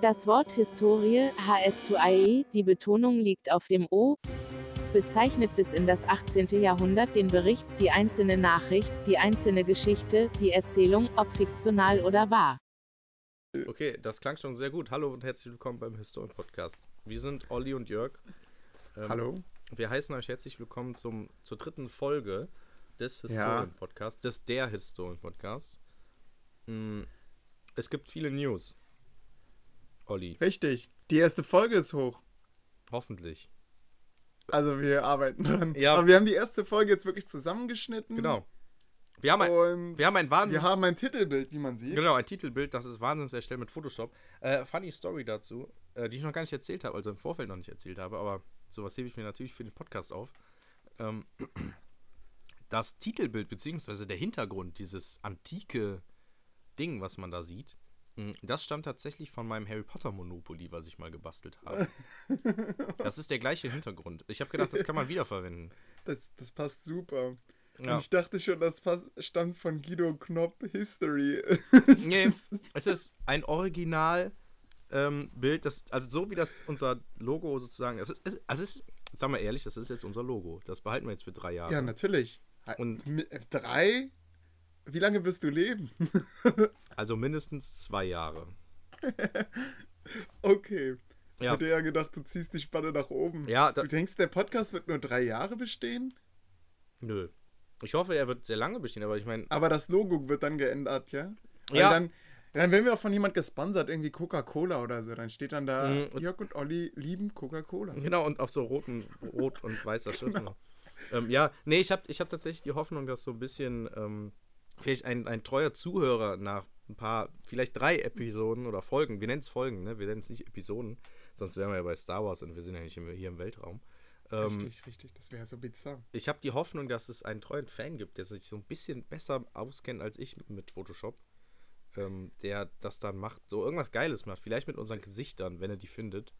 Das Wort Historie, HS2IE, die Betonung liegt auf dem O, bezeichnet bis in das 18. Jahrhundert den Bericht, die einzelne Nachricht, die einzelne Geschichte, die Erzählung, ob fiktional oder wahr. Okay, das klang schon sehr gut. Hallo und herzlich willkommen beim Historien Podcast. Wir sind Olli und Jörg. Ähm, Hallo. Wir heißen euch herzlich willkommen zum, zur dritten Folge des Historien Podcasts, des der Historien Podcasts. Hm, es gibt viele News. Olli. Richtig. Die erste Folge ist hoch. Hoffentlich. Also wir arbeiten dran. Ja. Aber wir haben die erste Folge jetzt wirklich zusammengeschnitten. Genau. Wir haben, ein, wir haben ein Wahnsinns... Wir haben ein Titelbild, wie man sieht. Genau, ein Titelbild, das ist wahnsinnig erstellt mit Photoshop. Äh, funny Story dazu, äh, die ich noch gar nicht erzählt habe, also im Vorfeld noch nicht erzählt habe, aber sowas hebe ich mir natürlich für den Podcast auf. Ähm, das Titelbild, beziehungsweise der Hintergrund, dieses antike Ding, was man da sieht, das stammt tatsächlich von meinem Harry Potter Monopoly, was ich mal gebastelt habe. das ist der gleiche Hintergrund. Ich habe gedacht, das kann man wiederverwenden. Das, das passt super. Ja. Ich dachte schon, das passt, stammt von Guido Knopp History. nee, es ist ein Original ähm, Bild, das, also so wie das unser Logo sozusagen, es ist, es, also ist, sagen wir ehrlich, das ist jetzt unser Logo. Das behalten wir jetzt für drei Jahre. Ja, natürlich. Und drei? Wie lange wirst du leben? also mindestens zwei Jahre. okay. Ich ja. hätte ja gedacht, du ziehst die Spanne nach oben. Ja, du denkst, der Podcast wird nur drei Jahre bestehen? Nö. Ich hoffe, er wird sehr lange bestehen, aber ich meine. Aber das Logo wird dann geändert, ja? Weil ja. Dann, dann werden wir auch von jemand gesponsert, irgendwie Coca-Cola oder so. Dann steht dann da, mhm. Jörg und Olli lieben Coca-Cola. Genau, und auf so roten, rot und weißer Schrift. genau. ähm, ja, nee, ich habe ich hab tatsächlich die Hoffnung, dass so ein bisschen ähm, vielleicht ein, ein treuer Zuhörer nach ein paar, vielleicht drei Episoden oder Folgen, wir nennen es Folgen, ne? wir nennen es nicht Episoden, sonst wären wir ja bei Star Wars und wir sind ja nicht hier im Weltraum. Ähm, richtig, richtig, das wäre so bizarr. Ich habe die Hoffnung, dass es einen treuen Fan gibt, der sich so ein bisschen besser auskennt als ich mit Photoshop, ähm, der das dann macht, so irgendwas Geiles macht, vielleicht mit unseren Gesichtern, wenn er die findet.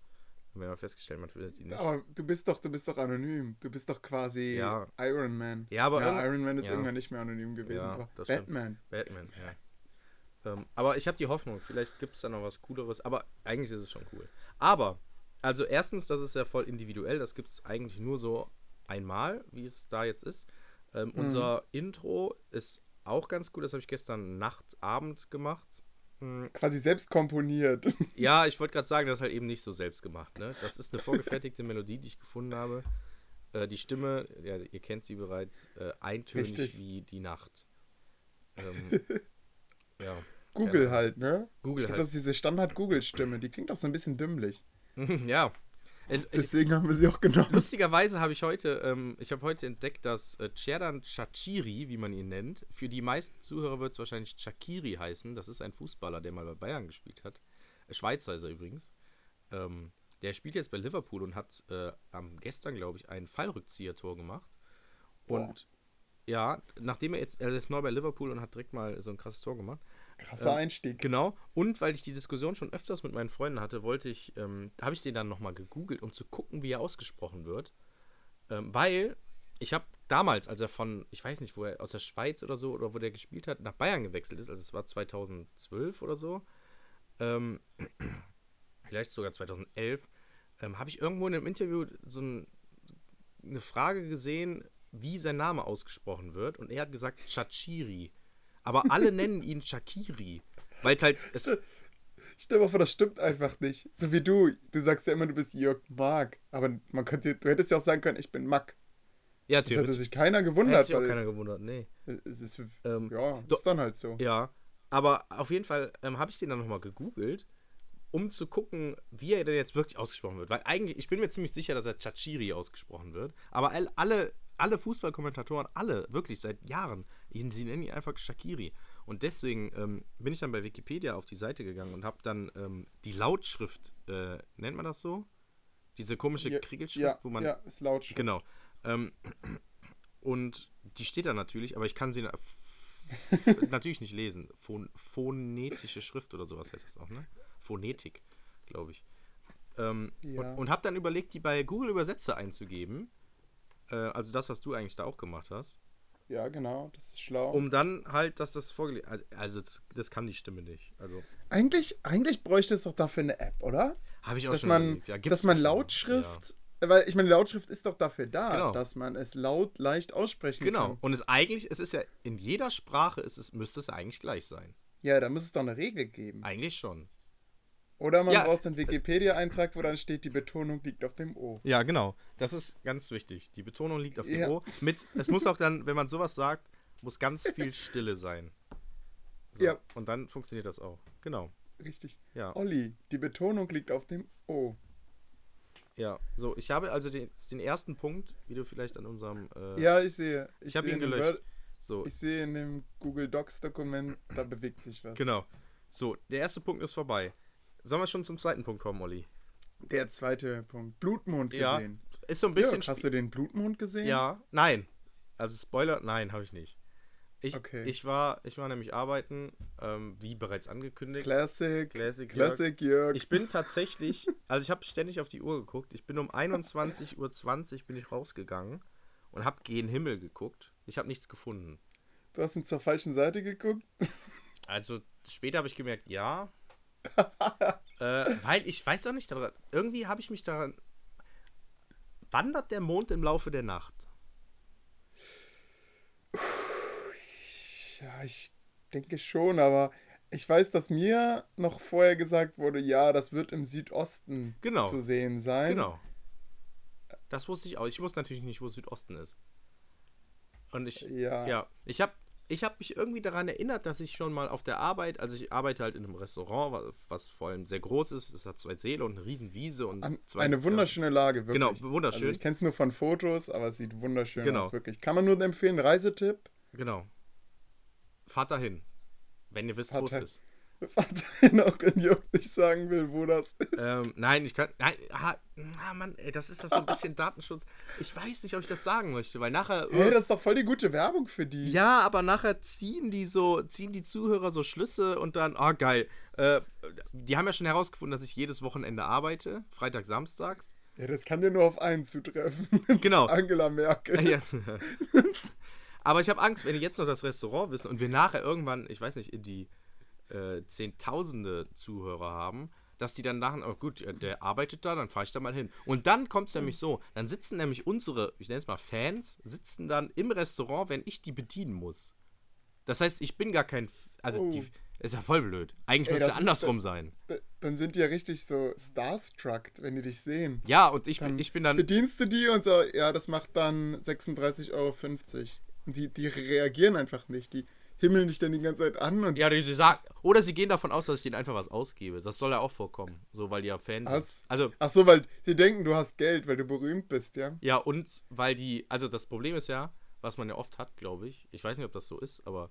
Haben wir mal festgestellt, man findet die nicht. Aber du bist doch, du bist doch anonym. Du bist doch quasi ja. Iron Man. Ja, aber ja, Iron Man ist ja. irgendwann nicht mehr anonym gewesen. Ja, Batman. Stimmt. Batman, ja. Ähm, aber ich habe die Hoffnung, vielleicht gibt es da noch was Cooleres. Aber eigentlich ist es schon cool. Aber, also erstens, das ist ja voll individuell. Das gibt es eigentlich nur so einmal, wie es da jetzt ist. Ähm, mhm. Unser Intro ist auch ganz cool. Das habe ich gestern Nacht, Abend gemacht. Hm. Quasi selbst komponiert. Ja, ich wollte gerade sagen, das ist halt eben nicht so selbst gemacht. Ne? Das ist eine vorgefertigte Melodie, die ich gefunden habe. Äh, die Stimme, ja, ihr kennt sie bereits, äh, eintönig Richtig. wie die Nacht. Ähm, ja. Google ja. halt, ne? Google glaub, halt. Das ist diese Standard-Google-Stimme. Die klingt auch so ein bisschen dümmlich. ja. Deswegen haben wir sie auch genommen. Lustigerweise habe ich heute, ähm, ich habe heute entdeckt, dass äh, Cerdan Chachiri, wie man ihn nennt, für die meisten Zuhörer wird es wahrscheinlich Chakiri heißen. Das ist ein Fußballer, der mal bei Bayern gespielt hat. Äh, Schweizer ist er übrigens. Ähm, der spielt jetzt bei Liverpool und hat äh, am gestern, glaube ich, ein Fallrückzieher-Tor gemacht. Und Boah. ja, nachdem er jetzt, er ist neu bei Liverpool und hat direkt mal so ein krasses Tor gemacht. Krasser ähm, Einstieg. Genau. Und weil ich die Diskussion schon öfters mit meinen Freunden hatte, wollte ich, ähm, habe ich den dann nochmal gegoogelt, um zu gucken, wie er ausgesprochen wird. Ähm, weil ich habe damals, als er von, ich weiß nicht, wo er aus der Schweiz oder so, oder wo der gespielt hat, nach Bayern gewechselt ist, also es war 2012 oder so, ähm, vielleicht sogar 2011, ähm, habe ich irgendwo in einem Interview so ein, eine Frage gesehen, wie sein Name ausgesprochen wird. Und er hat gesagt Chachiri. Aber alle nennen ihn Shakiri. Weil es halt. Es Stell dir mal vor, das stimmt einfach nicht. So wie du. Du sagst ja immer, du bist Jörg Mark. Aber man könnte, du hättest ja auch sagen können, ich bin Mack. Ja, theoretisch. Das hätte sich keiner gewundert. Hätte sich auch keiner gewundert, nee. Es ist, ähm, ja, ist dann halt so. Ja, aber auf jeden Fall ähm, habe ich den dann nochmal gegoogelt, um zu gucken, wie er denn jetzt wirklich ausgesprochen wird. Weil eigentlich, ich bin mir ziemlich sicher, dass er Chachiri ausgesprochen wird. Aber alle, alle Fußballkommentatoren, alle, wirklich seit Jahren, sie nennen ihn einfach Shakiri. Und deswegen ähm, bin ich dann bei Wikipedia auf die Seite gegangen und habe dann ähm, die Lautschrift, äh, nennt man das so? Diese komische ja, Kriegelschrift, ja, wo man. Ja, ist Lautschrift. Genau. Ähm, und die steht da natürlich, aber ich kann sie natürlich nicht lesen. Phon phonetische Schrift oder sowas heißt das auch, ne? Phonetik, glaube ich. Ähm, ja. Und, und habe dann überlegt, die bei Google Übersetzer einzugeben. Äh, also das, was du eigentlich da auch gemacht hast. Ja, genau, das ist schlau. Um dann halt, dass das vorgelegt Also, das, das kann die Stimme nicht. Also, eigentlich, eigentlich bräuchte es doch dafür eine App, oder? habe ich auch Dass schon man. Ja, dass man. Lautschrift, weil ich meine, Lautschrift ist doch dafür da, Genau. dass man es laut leicht aussprechen Ja. Genau. kann. Und es eigentlich, es ist ja, in jeder Sprache ist es, müsste es ja eigentlich gleich sein. Ja, da muss es doch eine Regel geben. Eigentlich schon. Oder man Ja. braucht so einen Wikipedia-Eintrag, wo dann steht, die Betonung liegt auf dem O. Ja, genau. Das ist ganz wichtig. Die Betonung liegt auf dem Ja. O. Mit, es muss auch dann, wenn man sowas sagt, muss ganz viel Stille sein. So. Ja. Und dann funktioniert das auch. Genau. Richtig. Ja. Olli, die Betonung liegt auf dem O. Ja. So, ich habe also den, den ersten Punkt, wie du vielleicht an unserem. Äh, Ja, ich sehe. Ich habe sehe ihn dem gelöscht. So, Ich sehe in dem Google Docs-Dokument, da bewegt sich was. genau. So, der erste Punkt ist vorbei. Sollen wir schon zum zweiten Punkt kommen, Olli? Der zweite Punkt. Blutmond Ja. gesehen. Ist so ein bisschen. Jörg, hast du den Blutmond gesehen? Ja, nein. Also Spoiler, nein, habe ich nicht. Ich, Okay. ich, war, ich war nämlich arbeiten, ähm, wie bereits angekündigt. Classic. Classic Classic, Jörg. Ich bin tatsächlich, also ich habe ständig auf die Uhr geguckt. Ich bin um 21.20 Uhr bin ich rausgegangen und habe gen Himmel geguckt. Ich habe nichts gefunden. Du hast ihn zur falschen Seite geguckt. Also später habe ich gemerkt, ja. Äh, weil ich weiß auch nicht, daran, irgendwie habe ich mich daran. Wandert der Mond im Laufe der Nacht? Ja, ich denke schon, aber ich weiß, dass mir noch vorher gesagt wurde, ja, das wird im Südosten Genau. zu sehen sein. Genau. Das wusste ich auch. Ich wusste natürlich nicht, wo Südosten ist. Und ich, Ja. ja, ich habe ich hab mich irgendwie daran erinnert, dass ich schon mal auf der Arbeit, also ich arbeite halt in einem Restaurant, wa- was vor allem sehr groß ist. Es hat zwei Säle und eine riesen Wiese und An, zwei eine wunderschöne Lage, wirklich. Genau, wunderschön. Also ich kenne es nur von Fotos, aber es sieht wunderschön Genau. aus, wirklich. Kann man nur empfehlen, Reisetipp. Genau. Fahrt dahin. Wenn ihr wisst, Fahrt wo es ist. Vater auch wenn Jörg nicht sagen will, wo das ist. Ähm, nein, ich kann. Nein, ah, ah, Mann, ey, das ist das so ein bisschen Datenschutz. Ich weiß nicht, ob ich das sagen möchte, weil nachher. hey, das ist doch voll die gute Werbung für die. Ja, aber nachher ziehen die so, ziehen die Zuhörer so Schlüsse und dann, ah geil. Äh, die haben ja schon herausgefunden, dass ich jedes Wochenende arbeite, Freitag, Samstags. Ja, das kann dir nur auf einen zutreffen. Genau. Angela Merkel. Ja. aber ich habe Angst, wenn die jetzt noch das Restaurant wissen und wir nachher irgendwann, ich weiß nicht, in die äh, Zehntausende Zuhörer haben, dass die dann nachher, oh gut, äh, der arbeitet da, dann fahre ich da mal hin. Und dann kommt es nämlich so, dann sitzen nämlich unsere, ich nenne es mal Fans, sitzen dann im Restaurant, wenn ich die bedienen muss. Das heißt, ich bin gar kein, also Oh. die, ist ja voll blöd. Eigentlich müsste es ist- andersrum sein. Dann sind die ja richtig so starstruck, wenn die dich sehen. Ja, und ich Dann bin, ich bin dann, Bedienst du die und so, ja, das macht dann 36,50 Euro. Und die, die reagieren einfach nicht. Die himmeln dich dann die ganze Zeit an und ja, sie sagen, oder sie gehen davon aus, dass ich denen einfach was ausgebe. Das soll ja auch vorkommen, so, weil die ja Fans sind. Also, Ach so, weil sie denken, du hast Geld, weil du berühmt bist, ja? Ja, und weil die, also das Problem ist ja, was man ja oft hat, glaube ich, ich weiß nicht, ob das so ist, aber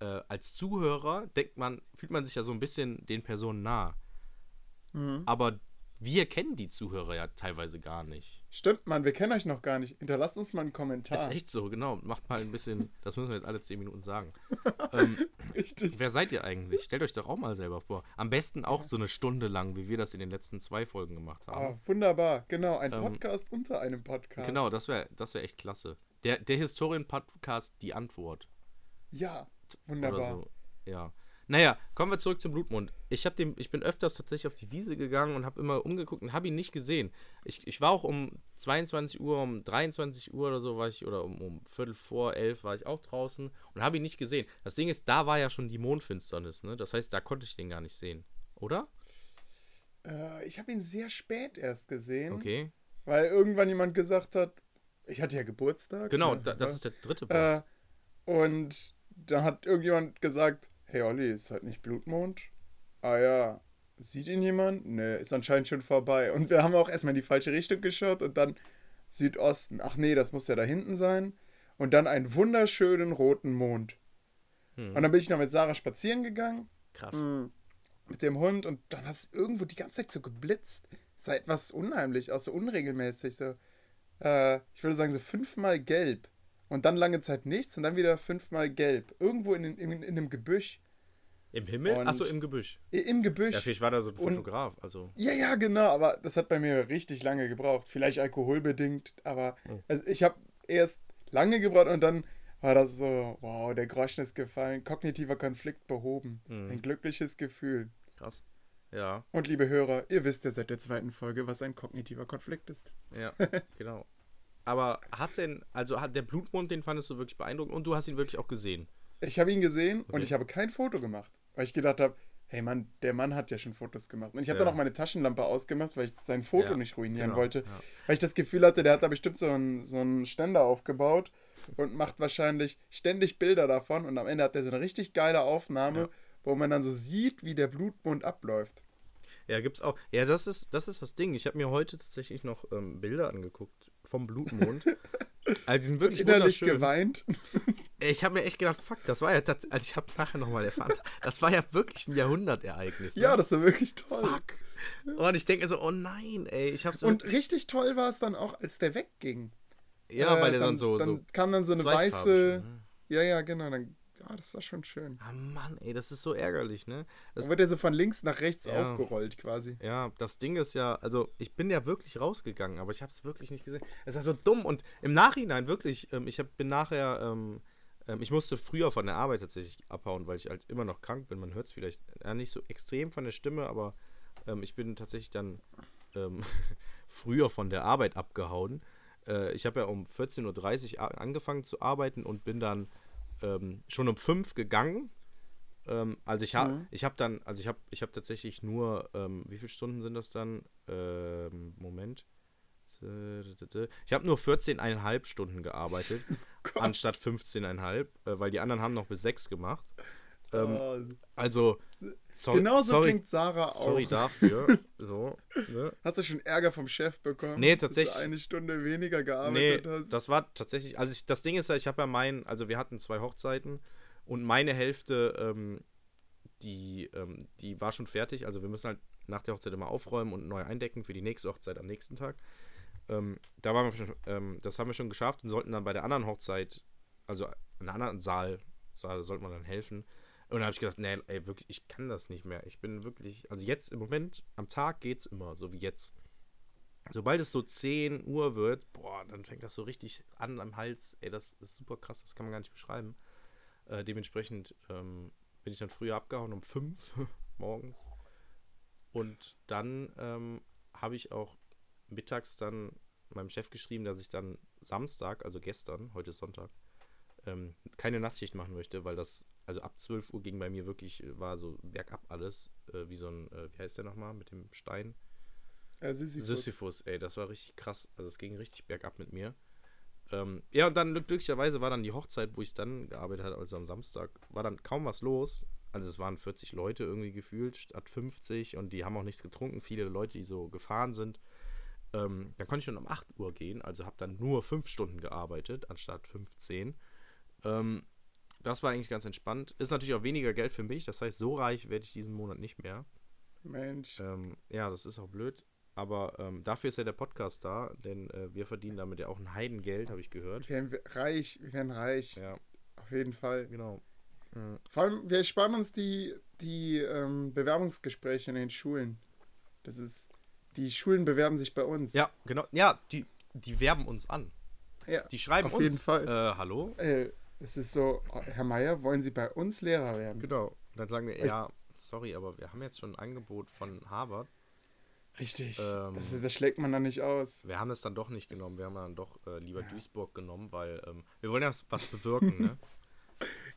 äh, als Zuhörer denkt man, fühlt man sich ja so ein bisschen den Personen nah. Mhm. Aber wir kennen die Zuhörer ja teilweise gar nicht. Stimmt, Mann, wir kennen euch noch gar nicht. Hinterlasst uns mal einen Kommentar. Ist echt so, genau. Macht mal ein bisschen, das müssen wir jetzt alle zehn Minuten sagen. ähm, Richtig. wer seid ihr eigentlich? Stellt euch doch auch mal selber vor. Am besten auch so eine Stunde lang, wie wir das in den letzten zwei Folgen gemacht haben. Ah, wunderbar, genau. Ein Ähm, Podcast unter einem Podcast. Genau, das wäre das wär echt klasse. Der, der Historien-Podcast, die Antwort. Ja, wunderbar. so. Ja. Naja, kommen wir zurück zum Blutmond. Ich, hab dem, ich bin öfters tatsächlich auf die Wiese gegangen und habe immer umgeguckt und habe ihn nicht gesehen. Ich, ich war auch um 22 Uhr, um 23 Uhr oder so war ich, oder um, um Viertel vor elf war ich auch draußen und habe ihn nicht gesehen. Das Ding ist, da war ja schon die Mondfinsternis, ne? Das heißt, da konnte ich den gar nicht sehen. Oder? Äh, ich habe ihn sehr spät erst gesehen, Okay. weil irgendwann jemand gesagt hat, ich hatte ja Geburtstag. Genau, ne, da, das ist der dritte Punkt. Äh, und dann hat irgendjemand gesagt, hey Olli, ist heute nicht Blutmond? Ah ja, sieht ihn jemand? Ne, ist anscheinend schon vorbei. Und wir haben auch erstmal in die falsche Richtung geschaut und dann Südosten. Ach nee, das muss ja da hinten sein. Und dann einen wunderschönen roten Mond. Hm. Und dann bin ich noch mit Sarah spazieren gegangen Krass. Mm, mit dem Hund und dann hat es irgendwo die ganze Zeit so geblitzt. Es sah etwas unheimlich aus, so unregelmäßig. So, äh, ich würde sagen, so fünfmal gelb. Und dann lange Zeit nichts und dann wieder fünfmal gelb. Irgendwo in, in, in einem Gebüsch. Im Himmel? Und- Achso, im Gebüsch. Im Gebüsch. Ja, vielleicht war da so ein Und- Fotograf. Also. Ja, ja, genau, aber das hat bei mir richtig lange gebraucht. Vielleicht alkoholbedingt, aber Oh. also ich habe erst lange gebraucht und dann war das so, wow, der Groschen ist gefallen, kognitiver Konflikt behoben, Mhm. ein glückliches Gefühl. Krass. Ja, Und liebe Hörer, ihr wisst ja seit der zweiten Folge, was ein kognitiver Konflikt ist. ja, genau. Aber hat denn, also hat der Blutmond, den fandest du wirklich beeindruckend und du hast ihn wirklich auch gesehen. Ich habe ihn gesehen und Okay. ich habe kein Foto gemacht, weil ich gedacht habe, hey Mann, der Mann hat ja schon Fotos gemacht. Und ich habe Ja. dann auch meine Taschenlampe ausgemacht, weil ich sein Foto Ja, nicht ruinieren genau, wollte. ja. Weil ich das Gefühl hatte, der hat da bestimmt so einen, so einen Ständer aufgebaut und macht wahrscheinlich ständig Bilder davon. Und am Ende hat er so eine richtig geile Aufnahme, wo man dann so sieht, wie der Blutmond abläuft. Ja, gibt's auch. Ja, das ist das, ist das Ding. Ich habe mir heute tatsächlich noch ähm, Bilder angeguckt vom Blutmond. also die sind wirklich Innerlich wunderschön. geweint. Ich habe mir echt gedacht, fuck, das war ja tatsächlich, also ich habe nachher nochmal erfahren, das war ja wirklich ein Jahrhundertereignis. Ne? Ja, das war wirklich toll. fuck. Und ich denke so, oh nein, ey, ich hab's Und richtig toll war es dann auch, als der wegging. ja, Äh, weil der dann, so, dann so kam dann so eine weiße. ne? Ja, ja, genau. Dann, ja, das war schon schön. Ah Mann, ey, das ist so ärgerlich, ne? Das, Dann wird er so von links nach rechts Ja. aufgerollt quasi. Ja, das Ding ist ja, also ich bin ja wirklich rausgegangen, aber ich habe es wirklich nicht gesehen. Es war so dumm und im Nachhinein wirklich, ähm, ich hab, bin nachher, ähm, ähm, ich musste früher von der Arbeit tatsächlich abhauen, weil ich halt immer noch krank bin. Man hört es vielleicht ja, nicht so extrem von der Stimme, aber ähm, ich bin tatsächlich dann ähm, früher von der Arbeit abgehauen. Äh, ich habe ja um 14.30 Uhr angefangen zu arbeiten und bin dann ähm, schon um 5 gegangen. Ähm, also ich habe Mhm. ich habe dann, also ich habe ich habe tatsächlich nur, ähm, wie viele Stunden sind das dann? Ähm, Moment. Ich habe nur 14,5 Stunden gearbeitet, Gott. anstatt 15,5, äh, weil die anderen haben noch bis 6 gemacht. Ähm, also, so, Genauso sorry, klingt Sarah sorry auch. dafür. So, ne? Hast du schon Ärger vom Chef bekommen? Nee, dass du tatsächlich- eine Stunde weniger Nee, gearbeitet hast? das war tatsächlich, also ich, das Ding ist ja, ich habe ja mein, also wir hatten zwei Hochzeiten und meine Hälfte, ähm, die, ähm, die war schon fertig, also wir müssen halt nach der Hochzeit immer aufräumen und neu eindecken für die nächste Hochzeit am nächsten Tag. Ähm, da waren wir schon, ähm, das haben wir schon geschafft und sollten dann bei der anderen Hochzeit, also in einem anderen Saal, Saal sollte man dann helfen. Und da habe ich gedacht, nee, ey, wirklich, ich kann das nicht mehr. Ich bin wirklich, also jetzt im Moment, am Tag geht's immer, so wie jetzt. Sobald es so 10 Uhr wird, boah, dann fängt das so richtig an am Hals. Ey, das ist super krass, das kann man gar nicht beschreiben. Äh, dementsprechend ähm, bin ich dann früher abgehauen um 5 morgens. Und dann ähm, habe ich auch mittags dann meinem Chef geschrieben, dass ich dann Samstag, also gestern, heute ist Sonntag, ähm, keine Nachtschicht machen möchte, weil das, also ab 12 Uhr ging bei mir wirklich, äh, war so bergab alles, äh, wie so ein, äh, wie heißt der nochmal, mit dem Stein? Ja, Sisyphus. Sisyphus, ey, das war richtig krass. Also es ging richtig bergab mit mir. Ähm, ja, und dann glücklicherweise war dann die Hochzeit, wo ich dann gearbeitet habe, also am Samstag, war dann kaum was los. Also es waren 40 Leute irgendwie gefühlt, statt 50 und die haben auch nichts getrunken, viele Leute, die so gefahren sind. Ähm, dann konnte ich schon um 8 Uhr gehen, also habe dann nur 5 Stunden gearbeitet, anstatt 15. Ähm, das war eigentlich ganz entspannt. Ist natürlich auch weniger Geld für mich, das heißt, so reich werde ich diesen Monat nicht mehr. Mensch. Ähm, ja, das ist auch blöd. Aber ähm, dafür ist ja der Podcast da, denn äh, wir verdienen damit ja auch ein Heidengeld, habe ich gehört. Wir werden reich, wir werden reich. Ja, Auf jeden Fall. genau. Mhm. Vor allem, wir sparen uns die, die ähm, Bewerbungsgespräche in den Schulen. Das ist, die Schulen bewerben sich bei uns. Ja, genau. Ja, die, die werben uns an. ja. Die schreiben Auf uns. jeden Fall. Äh, hallo? Äh, es ist so, Herr Meier, wollen Sie bei uns Lehrer werden? Genau. Und dann sagen wir, ja, sorry, aber wir haben jetzt schon ein Angebot von Harvard. Richtig. Ähm, das, ist, das schlägt man dann nicht aus. Wir haben es dann doch nicht genommen. Wir haben dann doch äh, lieber Duisburg genommen, weil ähm, wir wollen ja was bewirken, ne?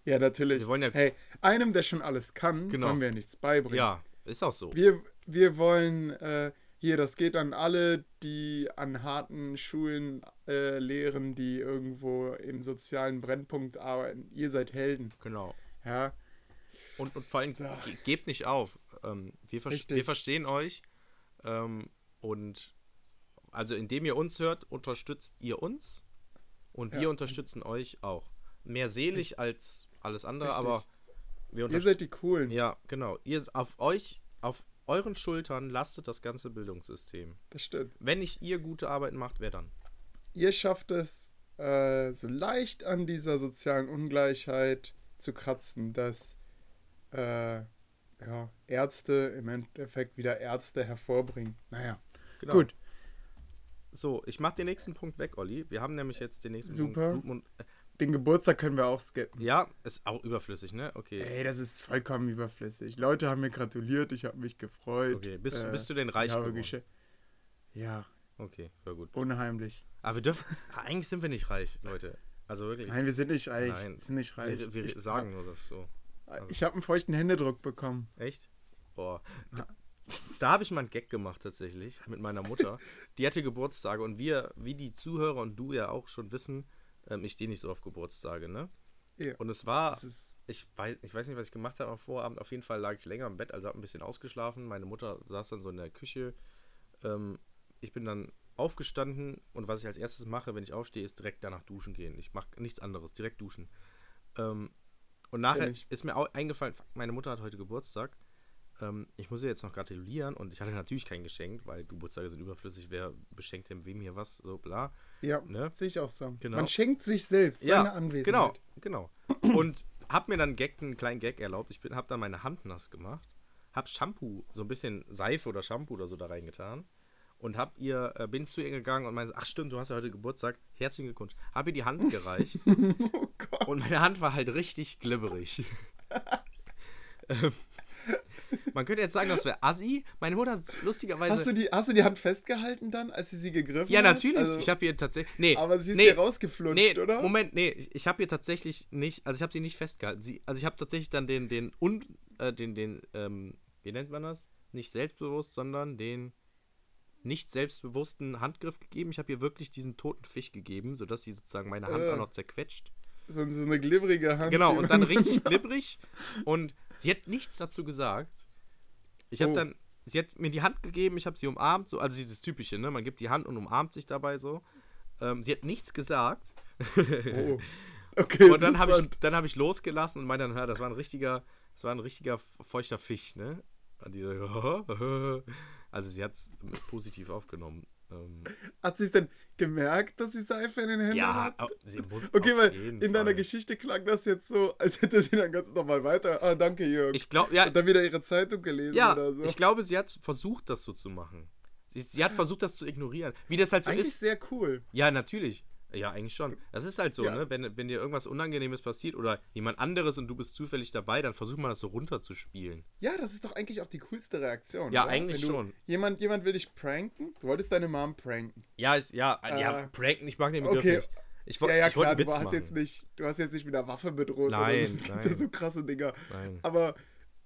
Ja, natürlich. Wir wollen ja- hey, einem, der schon alles kann, Genau. wollen wir nichts beibringen. ja, ist auch so. Wir, wir wollen, äh, hier, das geht an alle, die an harten Schulen äh, lehren, die irgendwo im sozialen Brennpunkt arbeiten. Ihr seid Helden. Genau. Ja, Und, und vor allem, So. ge gebt nicht auf. Ähm, wir, ver Richtig. wir verstehen euch. Ähm, und also indem ihr uns hört, unterstützt ihr uns. Und wir Ja. unterstützen euch auch. Mehr selig als alles andere, Richtig. aber wir ihr seid die Coolen. Ja, genau. Ihr auf euch, auf euren Schultern lastet das ganze Bildungssystem. Das stimmt. Wenn nicht ihr gute Arbeit macht, wer dann? Ihr schafft es, äh, so leicht an dieser sozialen Ungleichheit zu kratzen, dass äh, ja, Ärzte im Endeffekt wieder Ärzte hervorbringen. Naja, Genau. gut. So, ich mach den nächsten Punkt weg, Olli. Wir haben nämlich jetzt den nächsten Super. Punkt. Blutmond. Den Geburtstag können wir auch skippen. Ja, ist auch überflüssig, ne? Okay. Ey, das ist vollkommen überflüssig. Leute haben mir gratuliert, ich habe mich gefreut. Okay, bist, Äh, bist du denn ich reich geworden? Ja, Okay, war gut. unheimlich. Aber wir dürfen. Eigentlich sind wir nicht reich, Leute. Also wirklich. Nein, wir sind nicht reich. Nein. Wir sind nicht reich. wir wir ich, sagen nur das so. Ich habe einen feuchten Händedruck bekommen. Echt? Boah. Da, da habe ich mal einen Gag gemacht tatsächlich mit meiner Mutter. Die hatte Geburtstage und wir, wie die Zuhörer und du ja auch schon wissen, ähm, ich stehe nicht so auf Geburtstage, ne? Ja. Und es war, ich weiß, ich weiß nicht, was ich gemacht habe am Vorabend. Auf jeden Fall lag ich länger im Bett, also habe ein bisschen ausgeschlafen. Meine Mutter saß dann so in der Küche. Ähm, ich bin dann aufgestanden und was ich als erstes mache, wenn ich aufstehe, ist direkt danach duschen gehen. Ich mache nichts anderes, direkt duschen. Ähm, und nachher ist mir auch eingefallen, meine Mutter hat heute Geburtstag. Ähm, ich muss ihr jetzt noch gratulieren und ich hatte natürlich kein Geschenk, weil Geburtstage sind überflüssig. Wer beschenkt denn wem hier was? So bla. ja, Ne? sehe ich auch so. Genau. Man schenkt sich selbst seine Anwesenheit. Genau, genau. Und hab mir dann einen, Gag, einen kleinen Gag erlaubt. Ich bin, hab dann meine Hand nass gemacht, hab Shampoo, so ein bisschen Seife oder Shampoo oder so da reingetan und hab ihr, äh, bin zu ihr gegangen und meinte, ach stimmt, du hast ja heute Geburtstag, herzlichen Glückwunsch. Hab ihr die Hand gereicht Oh und meine Hand war halt richtig glibberig. ähm, man könnte jetzt sagen, das wäre assi. Meine Mutter hat lustigerweise... Hast du, die, hast du die Hand festgehalten dann, als sie sie gegriffen ja, hat? natürlich. Also, ich habe ihr tatsächlich... Nee, aber sie ist nee, dir rausgeflutscht, Nee, oder? Moment, nee, ich, habe ihr tatsächlich nicht, also ich habe sie nicht festgehalten. Sie, also ich habe tatsächlich dann den, den, un, äh, den, den, ähm, wie nennt man das? Nicht selbstbewusst, sondern den nicht selbstbewussten Handgriff gegeben. Ich habe ihr wirklich diesen toten Fisch gegeben, sodass sie sozusagen meine Hand Äh. auch noch zerquetscht. So, so eine glibberige Hand. Genau, und dann richtig glibberig. Und sie hat nichts dazu gesagt. Ich habe Oh. dann, sie hat mir die Hand gegeben, ich habe sie umarmt, so, also dieses typische, ne? Man gibt die Hand und umarmt sich dabei so. Ähm, sie hat nichts gesagt. Oh. Okay, Und dann habe ich, dann hab ich losgelassen und meinte dann, ja, das war ein richtiger, das war ein richtiger feuchter Fisch, ne? Und die so, also sie hat es positiv aufgenommen. Ähm, Hat sie es denn gemerkt, dass sie Seife in den Händen ja, hat? sie muss Okay, weil in deiner Fall. Geschichte klang das jetzt so, als hätte sie dann ganz nochmal weiter. Ah, danke, Jörg. Ich glaube, ja, und dann wieder ihre Zeitung gelesen ja, oder so. ich glaube, sie hat versucht, das so zu machen. Sie, sie hat versucht, das zu ignorieren. Wie das halt so Eigentlich ist. sehr cool. Ja, natürlich. Ja, eigentlich schon. Das ist halt so, Ja. ne? Wenn, wenn dir irgendwas Unangenehmes passiert oder jemand anderes und du bist zufällig dabei, dann versucht man das so runterzuspielen. Ja, das ist doch eigentlich auch die coolste Reaktion. Ja, oder? eigentlich schon. Jemand, jemand will dich pranken. Du wolltest deine Mom pranken. Ja, ist, ja, ja, Äh, pranken, ich mag den Begriff okay. nicht. Ich, ja, ja, ich wollte klar, du hast machen. jetzt nicht, du hast jetzt nicht mit einer Waffe bedroht. Nein. Es gibt nein. ja so krasse Dinger. Nein. Aber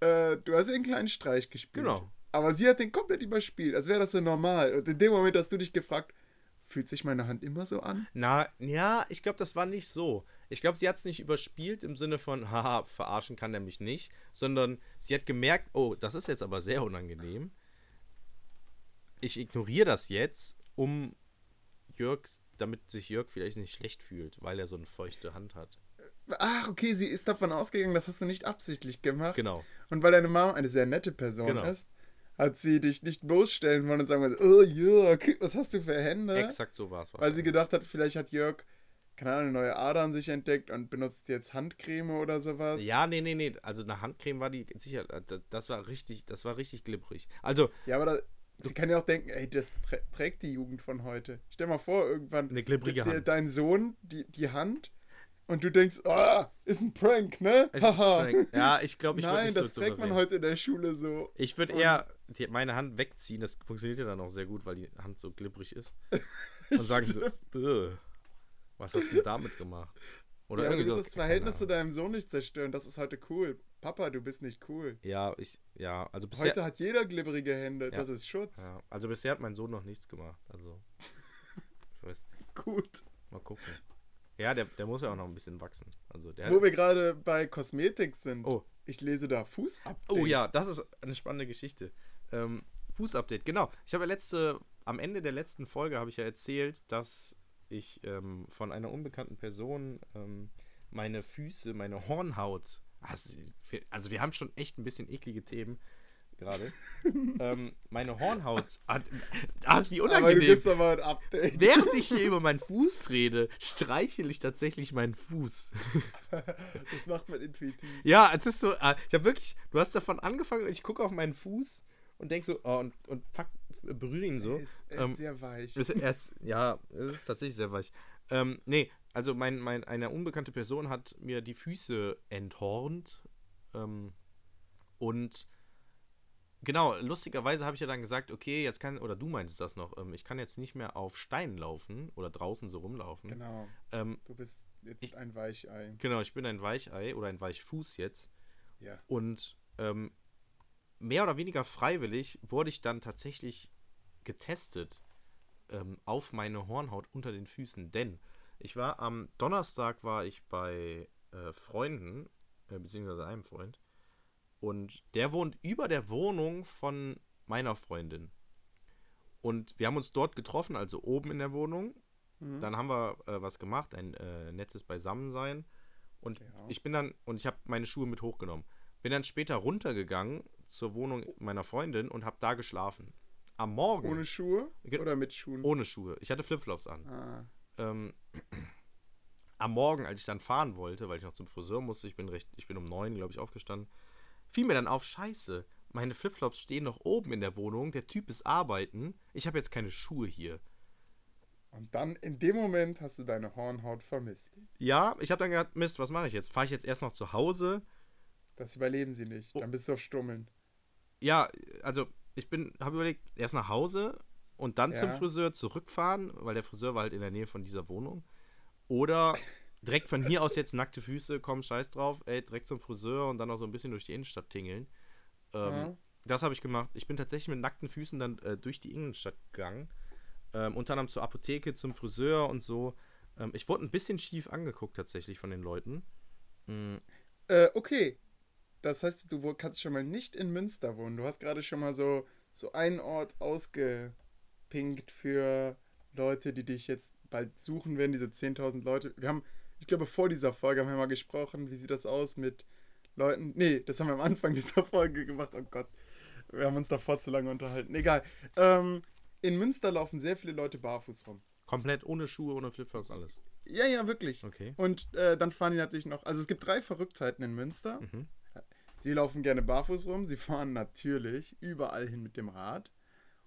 äh, du hast ja einen kleinen Streich gespielt. Genau. Aber sie hat den komplett überspielt, als wäre das so normal. Und in dem Moment hast du dich gefragt, fühlt sich meine Hand immer so an? Na, ja, ich glaube, das war nicht so. Ich glaube, sie hat es nicht überspielt im Sinne von, haha, verarschen kann er mich nicht, sondern sie hat gemerkt, oh, das ist jetzt aber sehr unangenehm. Ich ignoriere das jetzt, um Jörg, damit sich Jörg vielleicht nicht schlecht fühlt, weil er so eine feuchte Hand hat. Ach, okay, sie ist davon ausgegangen, das hast du nicht absichtlich gemacht. Genau. Und weil deine Mom eine sehr nette Person Genau. ist, hat sie dich nicht bloßstellen wollen und sagen wollen, oh Jörg, was hast du für Hände? Exakt so war es. Weil sie gedacht hat, vielleicht hat Jörg, keine Ahnung, neue Ader an sich entdeckt und benutzt jetzt Handcreme oder sowas. Ja, nee, nee, nee. Also eine Handcreme war die sicher, das- war richtig, das war richtig glibberig. Also, Ja, aber da, sie kann ja auch denken, ey, das trä trägt die Jugend von heute. Stell mal vor, irgendwann Eine dir Hand. dein Sohn die, die Hand und du denkst, ah, ist ein Prank, ne? Haha. ja, ich glaube, ich würd Nein, das so trägt man heute in der Schule so. Ich würde eher die, meine Hand wegziehen, das funktioniert ja dann auch sehr gut, weil die Hand so glibberig ist. Und sagen so, "Bäh, was hast du denn damit gemacht? Oder ja, irgendwie du so. willst das keine Verhältnis zu deinem Sohn nicht zerstören, das ist heute cool. Papa, du bist nicht cool. Ja, ich, ja, also bisher. Heute hat jeder glibberige Hände, Ja. das ist Schutz. ja, also bisher hat mein Sohn noch nichts gemacht. Also. Ich weiß, Gut. mal gucken. Ja, der, der muss ja auch noch ein bisschen wachsen. Also der Wo wir gerade bei Kosmetik sind. Oh. Ich lese da Fußabdruck. Oh ja, das ist eine spannende Geschichte. Ähm, Fußupdate, genau. Ich habe ja letzte, am Ende der letzten Folge habe ich ja erzählt, dass ich ähm, von einer unbekannten Person ähm, meine Füße, meine Hornhaut, also wir, also wir haben schon echt ein bisschen eklige Themen gerade. ähm, meine Hornhaut hat, ah, wie unangenehm. Während ich hier über meinen Fuß rede, streichel ich tatsächlich meinen Fuß. Das macht man intuitiv. Ja, es ist so, äh, ich habe wirklich, du hast davon angefangen und ich gucke auf meinen Fuß und denk so, oh, und, und fuck, berühre ihn so. Er ist, er Ähm, ist sehr weich. es, er ist, ja, es ist tatsächlich sehr weich. Ähm, nee, also mein, mein, eine unbekannte Person hat mir die Füße enthornt. Ähm, und genau, lustigerweise habe ich ja dann gesagt, okay, jetzt kann, oder du meintest das noch, ähm, ich kann jetzt nicht mehr auf Steinen laufen oder draußen so rumlaufen. Genau. Ähm, Du bist jetzt Ich- ein Weichei. genau, ich bin ein Weichei oder ein Weichfuß jetzt. Ja. Und ähm, mehr oder weniger freiwillig wurde ich dann tatsächlich getestet ähm, auf meine Hornhaut unter den Füßen. Denn ich war am Donnerstag war ich bei äh, Freunden, äh, beziehungsweise einem Freund. Und der wohnt über der Wohnung von meiner Freundin. Und wir haben uns dort getroffen, also oben in der Wohnung. Mhm. Dann haben wir äh, was gemacht, ein äh, nettes Beisammensein. Und Ja. ich bin dann, und ich habe meine Schuhe mit hochgenommen. Bin dann später runtergegangen zur Wohnung meiner Freundin und habe da geschlafen. Am Morgen. Ohne Schuhe oder mit Schuhen? ohne Schuhe. Ich hatte Flipflops an. Ah, Ähm, am Morgen, als ich dann fahren wollte, weil ich noch zum Friseur musste, ich bin recht, ich bin um neun, glaube ich, aufgestanden, fiel mir dann auf, scheiße, meine Flipflops stehen noch oben in der Wohnung, der Typ ist arbeiten, ich habe jetzt keine Schuhe hier. und dann in dem Moment hast du deine Hornhaut vermisst. Ja, ich habe dann gedacht, Mist, was mache ich jetzt? Fahre ich jetzt erst noch zu Hause? Das überleben sie nicht. Oh. Dann bist du auf Stummeln. Ja, also ich bin, habe überlegt, erst nach Hause und dann zum Ja. Friseur zurückfahren, weil der Friseur war halt in der Nähe von dieser Wohnung. Oder direkt von hier aus jetzt nackte Füße, komm, scheiß drauf, ey, direkt zum Friseur und dann noch so ein bisschen durch die Innenstadt tingeln. Ähm, Ja. Das habe ich gemacht. Ich bin tatsächlich mit nackten Füßen dann äh, durch die Innenstadt gegangen. Ähm, unter anderem zur Apotheke, zum Friseur und so. Ähm, ich wurde ein bisschen schief angeguckt tatsächlich von den Leuten. Mm, Äh, okay. Das heißt, du kannst schon mal nicht in Münster wohnen. Du hast gerade schon mal so, so einen Ort ausgepinkt für Leute, die dich jetzt bald suchen werden, diese 10.000 Leute. Wir haben, ich glaube, vor dieser Folge haben wir mal gesprochen, wie sieht das aus mit Leuten. Nee, das haben wir am Anfang dieser Folge gemacht. Oh Gott. Wir haben uns davor zu lange unterhalten. Egal. Ähm, in Münster laufen sehr viele Leute barfuß rum. komplett ohne Schuhe, ohne Flipflops, alles. Ja, ja, wirklich. Okay. Und äh, dann fahren die natürlich noch. Also es gibt drei Verrücktheiten in Münster. Mhm. Sie laufen gerne barfuß rum. Sie fahren natürlich überall hin mit dem Rad.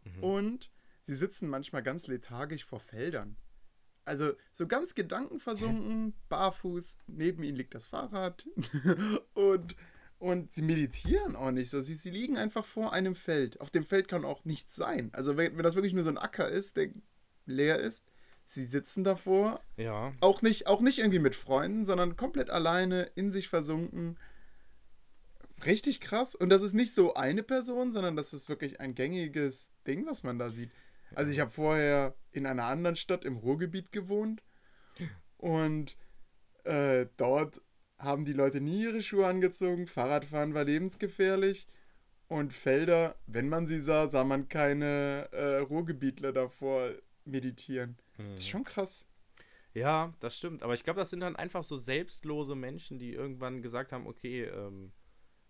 Mhm. Und sie sitzen manchmal ganz lethargisch vor Feldern. Also so ganz gedankenversunken, barfuß. Neben ihnen liegt das Fahrrad. und, und sie meditieren auch nicht so. Sie, sie liegen einfach vor einem Feld. Auf dem Feld kann auch nichts sein. Also wenn, wenn das wirklich nur so ein Acker ist, der leer ist, sie sitzen davor Ja. auch nicht, auch nicht irgendwie mit Freunden, sondern komplett alleine, in sich versunken. Richtig krass. Und das ist nicht so eine Person, sondern das ist wirklich ein gängiges Ding, was man da sieht. Also ich habe vorher in einer anderen Stadt im Ruhrgebiet gewohnt und äh, dort haben die Leute nie ihre Schuhe angezogen. Fahrradfahren war lebensgefährlich. Und Felder, wenn man sie sah, sah man keine äh, Ruhrgebietler davor meditieren. Das ist schon krass. Ja, das stimmt. Aber ich glaube, das sind dann einfach so selbstlose Menschen, die irgendwann gesagt haben, okay, ähm,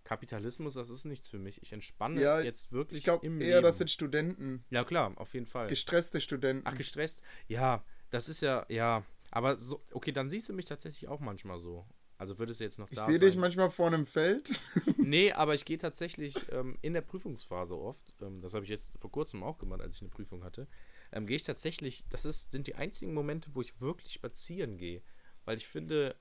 Kapitalismus, das ist nichts für mich. Ich entspanne Ja, jetzt wirklich Ich glaube im eher, Leben. das sind Studenten. ja, klar, auf jeden Fall. Gestresste Studenten. Ach, gestresst? Ja, das ist ja, ja. Aber so, okay, dann siehst du mich tatsächlich auch manchmal so. Also würdest du jetzt noch ich da sehe sein. dich manchmal vor einem Feld. Nee, aber ich gehe tatsächlich ähm, in der Prüfungsphase oft, ähm, das habe ich jetzt vor kurzem auch gemacht, als ich eine Prüfung hatte, ähm, gehe ich tatsächlich, das ist, sind die einzigen Momente, wo ich wirklich spazieren gehe. Weil ich finde,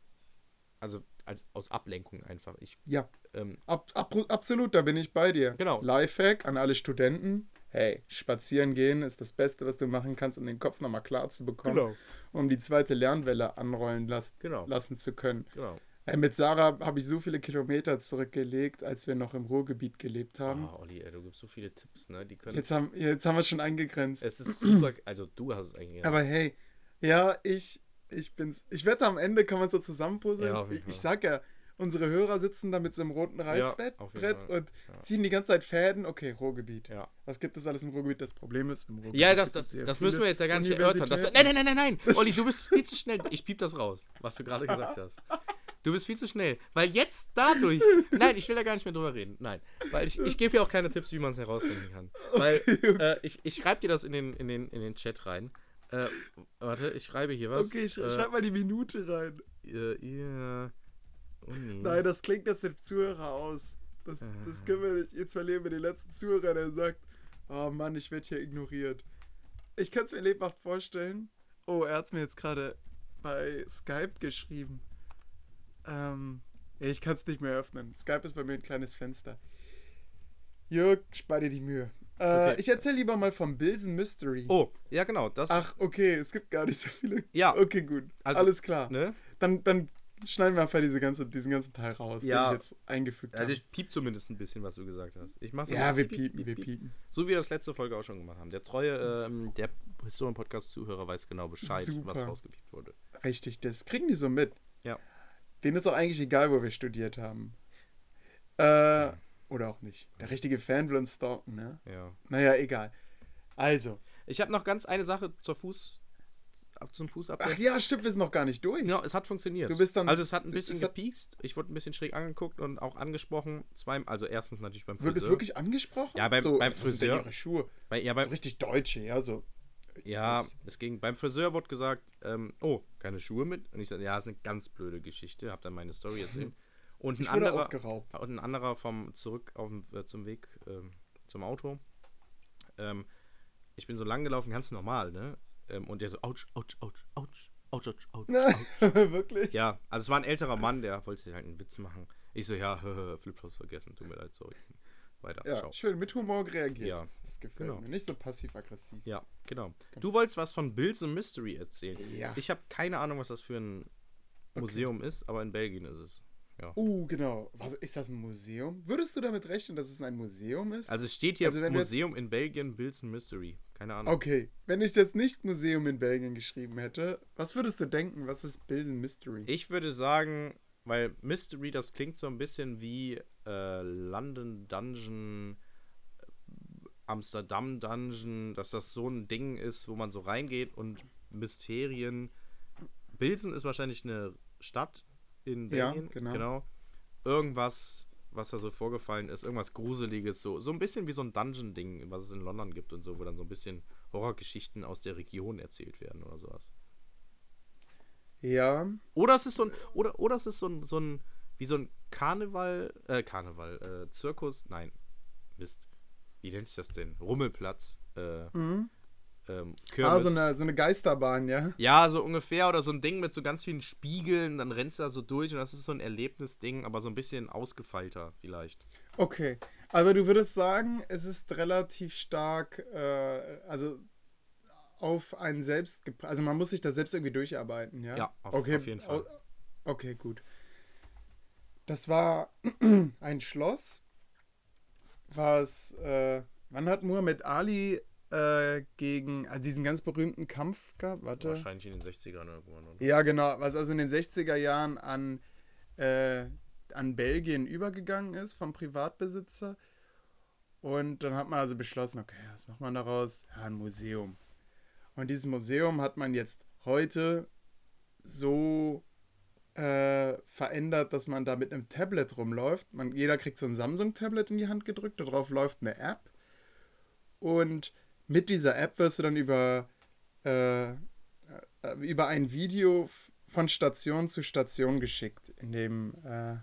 also als, aus Ablenkung einfach. Ich, ja, ähm, ab, ab, absolut, da bin ich bei dir. Genau. Lifehack an alle Studenten. Hey, spazieren gehen ist das Beste, was du machen kannst, um den Kopf nochmal klar zu bekommen. Genau. Um die zweite Lernwelle anrollen las Genau. lassen zu können. genau. Hey, mit Sarah habe ich so viele Kilometer zurückgelegt, als wir noch im Ruhrgebiet gelebt haben. Ah, Olli, ey, du gibst so viele Tipps, ne? Die können. Jetzt haben, jetzt haben wir es schon eingegrenzt. es ist super, also du hast es eigentlich. Aber hey, ja, ich, ich bin's. Ich wette, am Ende kann man so zusammenpuzzeln. Ja, ich, ich sag ja, unsere Hörer sitzen da mit so einem roten Reißbrett auf jeden Brett Fall. und Ja. ziehen die ganze Zeit Fäden. Okay, Ruhrgebiet. ja. Was gibt es alles im Ruhrgebiet? Das Problem ist, im Ruhrgebiet. Ja, das, das, das müssen wir jetzt ja gar nicht erörtern. Das, nein, nein, nein, nein, nein. Olli, du bist viel zu schnell. Ich piep das raus, was du gerade gesagt hast. Du bist viel zu schnell. Weil jetzt dadurch. Nein, ich will da gar nicht mehr drüber reden. Nein. Weil ich, ich gebe hier auch keine Tipps, wie man es herausfinden kann. Weil äh, ich, ich schreibe dir das in den, in, den, in den Chat rein. Äh, warte, ich schreibe hier was. Okay, sch äh, schreib mal die Minute rein. ihr, ihr Uni. Nein, das klingt jetzt dem Zuhörer aus. Das, das können wir nicht. Jetzt verlieren wir den letzten Zuhörer, der sagt, oh Mann, ich werde hier ignoriert. Ich kann es mir lebhaft vorstellen. Oh, er hat es mir jetzt gerade bei Skype geschrieben. Ähm, ich kann es nicht mehr öffnen. Skype ist bei mir ein kleines Fenster. Jörg, spar dir die Mühe. Äh, Okay. Ich erzähle lieber mal vom Bilsen Mystery. Oh, ja, genau. Das Ach, okay, es gibt gar nicht so viele. Ja. Okay, gut. Also, Alles klar. ne? Dann, dann schneiden wir einfach diese ganze, diesen ganzen Teil raus, Ja. den ich jetzt eingefügt Ja, habe. ich piep zumindest ein bisschen, was du gesagt hast. Ich mach's Ja, wir so piep, piepen, piep, wir piep. piepen. So wie wir das letzte Folge auch schon gemacht haben. Der treue, ähm, der Historien-Podcast-Zuhörer weiß genau Bescheid, Super. was rausgepiept wurde. Richtig, das kriegen die so mit. Ja. Denen ist auch eigentlich egal, wo wir studiert haben. Äh, oder auch nicht. Der richtige Fan will uns stalken, ne? Ja. Naja, egal. Also. Ich habe noch ganz eine Sache zur Fuß, zum Fußabdruck. Ach ja, stimmt, wir sind noch gar nicht durch. Ja, es hat funktioniert. Du bist dann- also es hat ein bisschen gepiekst. Ich wurde ein bisschen schräg angeguckt und auch angesprochen. Zwei, also erstens natürlich beim Wird Friseur. es wirklich angesprochen? Ja, beim- so, beim Friseur. Ihre Schuhe. Bei, ja, So beim, richtig deutsche, ja, so. ja, es ging. Beim Friseur wurde gesagt, ähm, oh, keine Schuhe mit. Und ich sagte, ja, das ist eine ganz blöde Geschichte. Hab dann meine Story erzählt. Und ein anderer, und ein anderer vom zurück auf dem, äh, zum Weg ähm, zum Auto. Ähm, ich bin so lang gelaufen, ganz normal, ne? Ähm, und der so, ouch, ouch, ouch, ouch, ouch, ouch, ouch. wirklich? Ja, also es war ein älterer Mann, der wollte halt einen Witz machen. Ich so, ja, Flipflops vergessen, tut mir leid, sorry. Weiter, Ja, schau. schön, mit Humor reagiert. Ja, Das, das gefällt genau. mir. Nicht so passiv-aggressiv. Ja, genau. Du wolltest was von Bills and Mystery erzählen. Ja. Ich habe keine Ahnung, was das für ein Museum ist, aber in Belgien ist es. Ja. Uh, genau. Was, ist das ein Museum? Würdest du damit rechnen, dass es ein Museum ist? Also es steht hier Also jetzt- Museum in Belgien, Bills and Mystery. Keine Ahnung. Okay, wenn ich jetzt nicht Museum in Belgien geschrieben hätte, was würdest du denken, was ist Bilsen Mystery? Ich würde sagen, weil Mystery, das klingt so ein bisschen wie äh, London Dungeon, äh, Amsterdam Dungeon, dass das so ein Ding ist, wo man so reingeht und Mysterien. Bilsen ist wahrscheinlich eine Stadt in Ja, Belgien. genau. Irgendwas, was da so vorgefallen ist, irgendwas Gruseliges, so, so ein bisschen wie so ein Dungeon-Ding, was es in London gibt und so, wo dann so ein bisschen Horrorgeschichten aus der Region erzählt werden oder sowas. Ja, Oder es ist so ein, oder, oder es ist so ein, so ein, wie so ein Karneval, äh, Karneval, äh, Zirkus, nein, Mist. Wie nennt sich das denn? Rummelplatz, äh, ähm, ah, Kirmes. so eine, so eine Geisterbahn, ja. ja, so ungefähr, oder so ein Ding mit so ganz vielen Spiegeln, dann rennst du da so durch und das ist so ein Erlebnisding, aber so ein bisschen ausgefeilter vielleicht. Okay, aber du würdest sagen, es ist relativ stark, äh, also auf einen selbst, also man muss sich da selbst irgendwie durcharbeiten, ja? Ja, auf- okay, auf jeden Fall. Okay, gut. Das war ein Schloss, was, äh, wann hat Muhammad Ali äh, gegen also diesen ganz berühmten Kampf gehabt? Warte. Wahrscheinlich in den 60ern irgendwann. Oder? Ja, genau, was also in den 60er Jahren an, äh, an Belgien übergegangen ist vom Privatbesitzer. Und dann hat man also beschlossen, okay, was macht man daraus? Ja, ein Museum. Und dieses Museum hat man jetzt heute so äh, verändert, dass man da mit einem Tablet rumläuft. Man, jeder kriegt so ein Samsung-Tablet in die Hand gedrückt, darauf läuft eine App. Und mit dieser App wirst du dann über, äh, äh, über ein Video von Station zu Station geschickt in, dem, äh,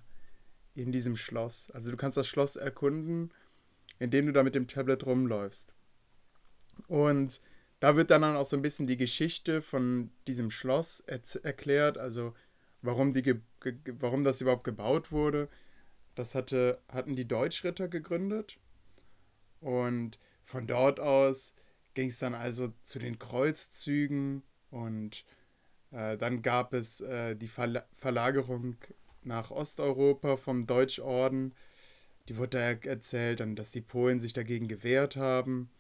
in diesem Schloss. Also du kannst das Schloss erkunden, indem du da mit dem Tablet rumläufst. Und da wird dann auch so ein bisschen die Geschichte von diesem Schloss erklärt, also warum, die warum das überhaupt gebaut wurde. Das hatte, hatten die Deutschritter gegründet. Und von dort aus ging es dann also zu den Kreuzzügen und äh, dann gab es äh, die Verla Verlagerung nach Osteuropa vom Deutschorden. Die wurde da er erzählt, dann, dass die Polen sich dagegen gewehrt haben,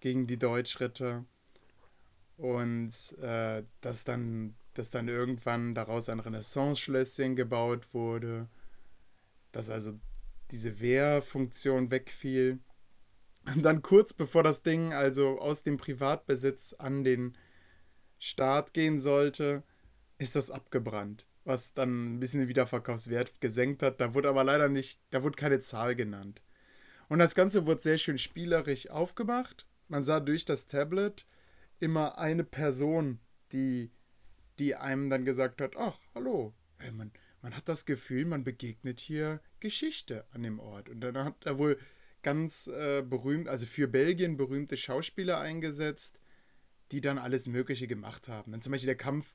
gegen die Deutschritter. Und äh, dass, dann, dass dann irgendwann daraus ein Renaissance-Schlösschen gebaut wurde, dass also diese Wehrfunktion wegfiel. Dann kurz bevor das Ding also aus dem Privatbesitz an den Staat gehen sollte, ist das abgebrannt. Was dann ein bisschen den Wiederverkaufswert gesenkt hat. Da wurde aber leider nicht, da wurde keine Zahl genannt. Und das Ganze wurde sehr schön spielerisch aufgemacht. Man sah durch das Tablet immer eine Person, die, die einem dann gesagt hat, ach, hallo, ey, man, man hat das Gefühl, man begegnet hier Geschichte an dem Ort. Und dann hat er wohl ganz äh, berühmt, also für Belgien berühmte Schauspieler eingesetzt, die dann alles Mögliche gemacht haben. Dann zum Beispiel der Kampf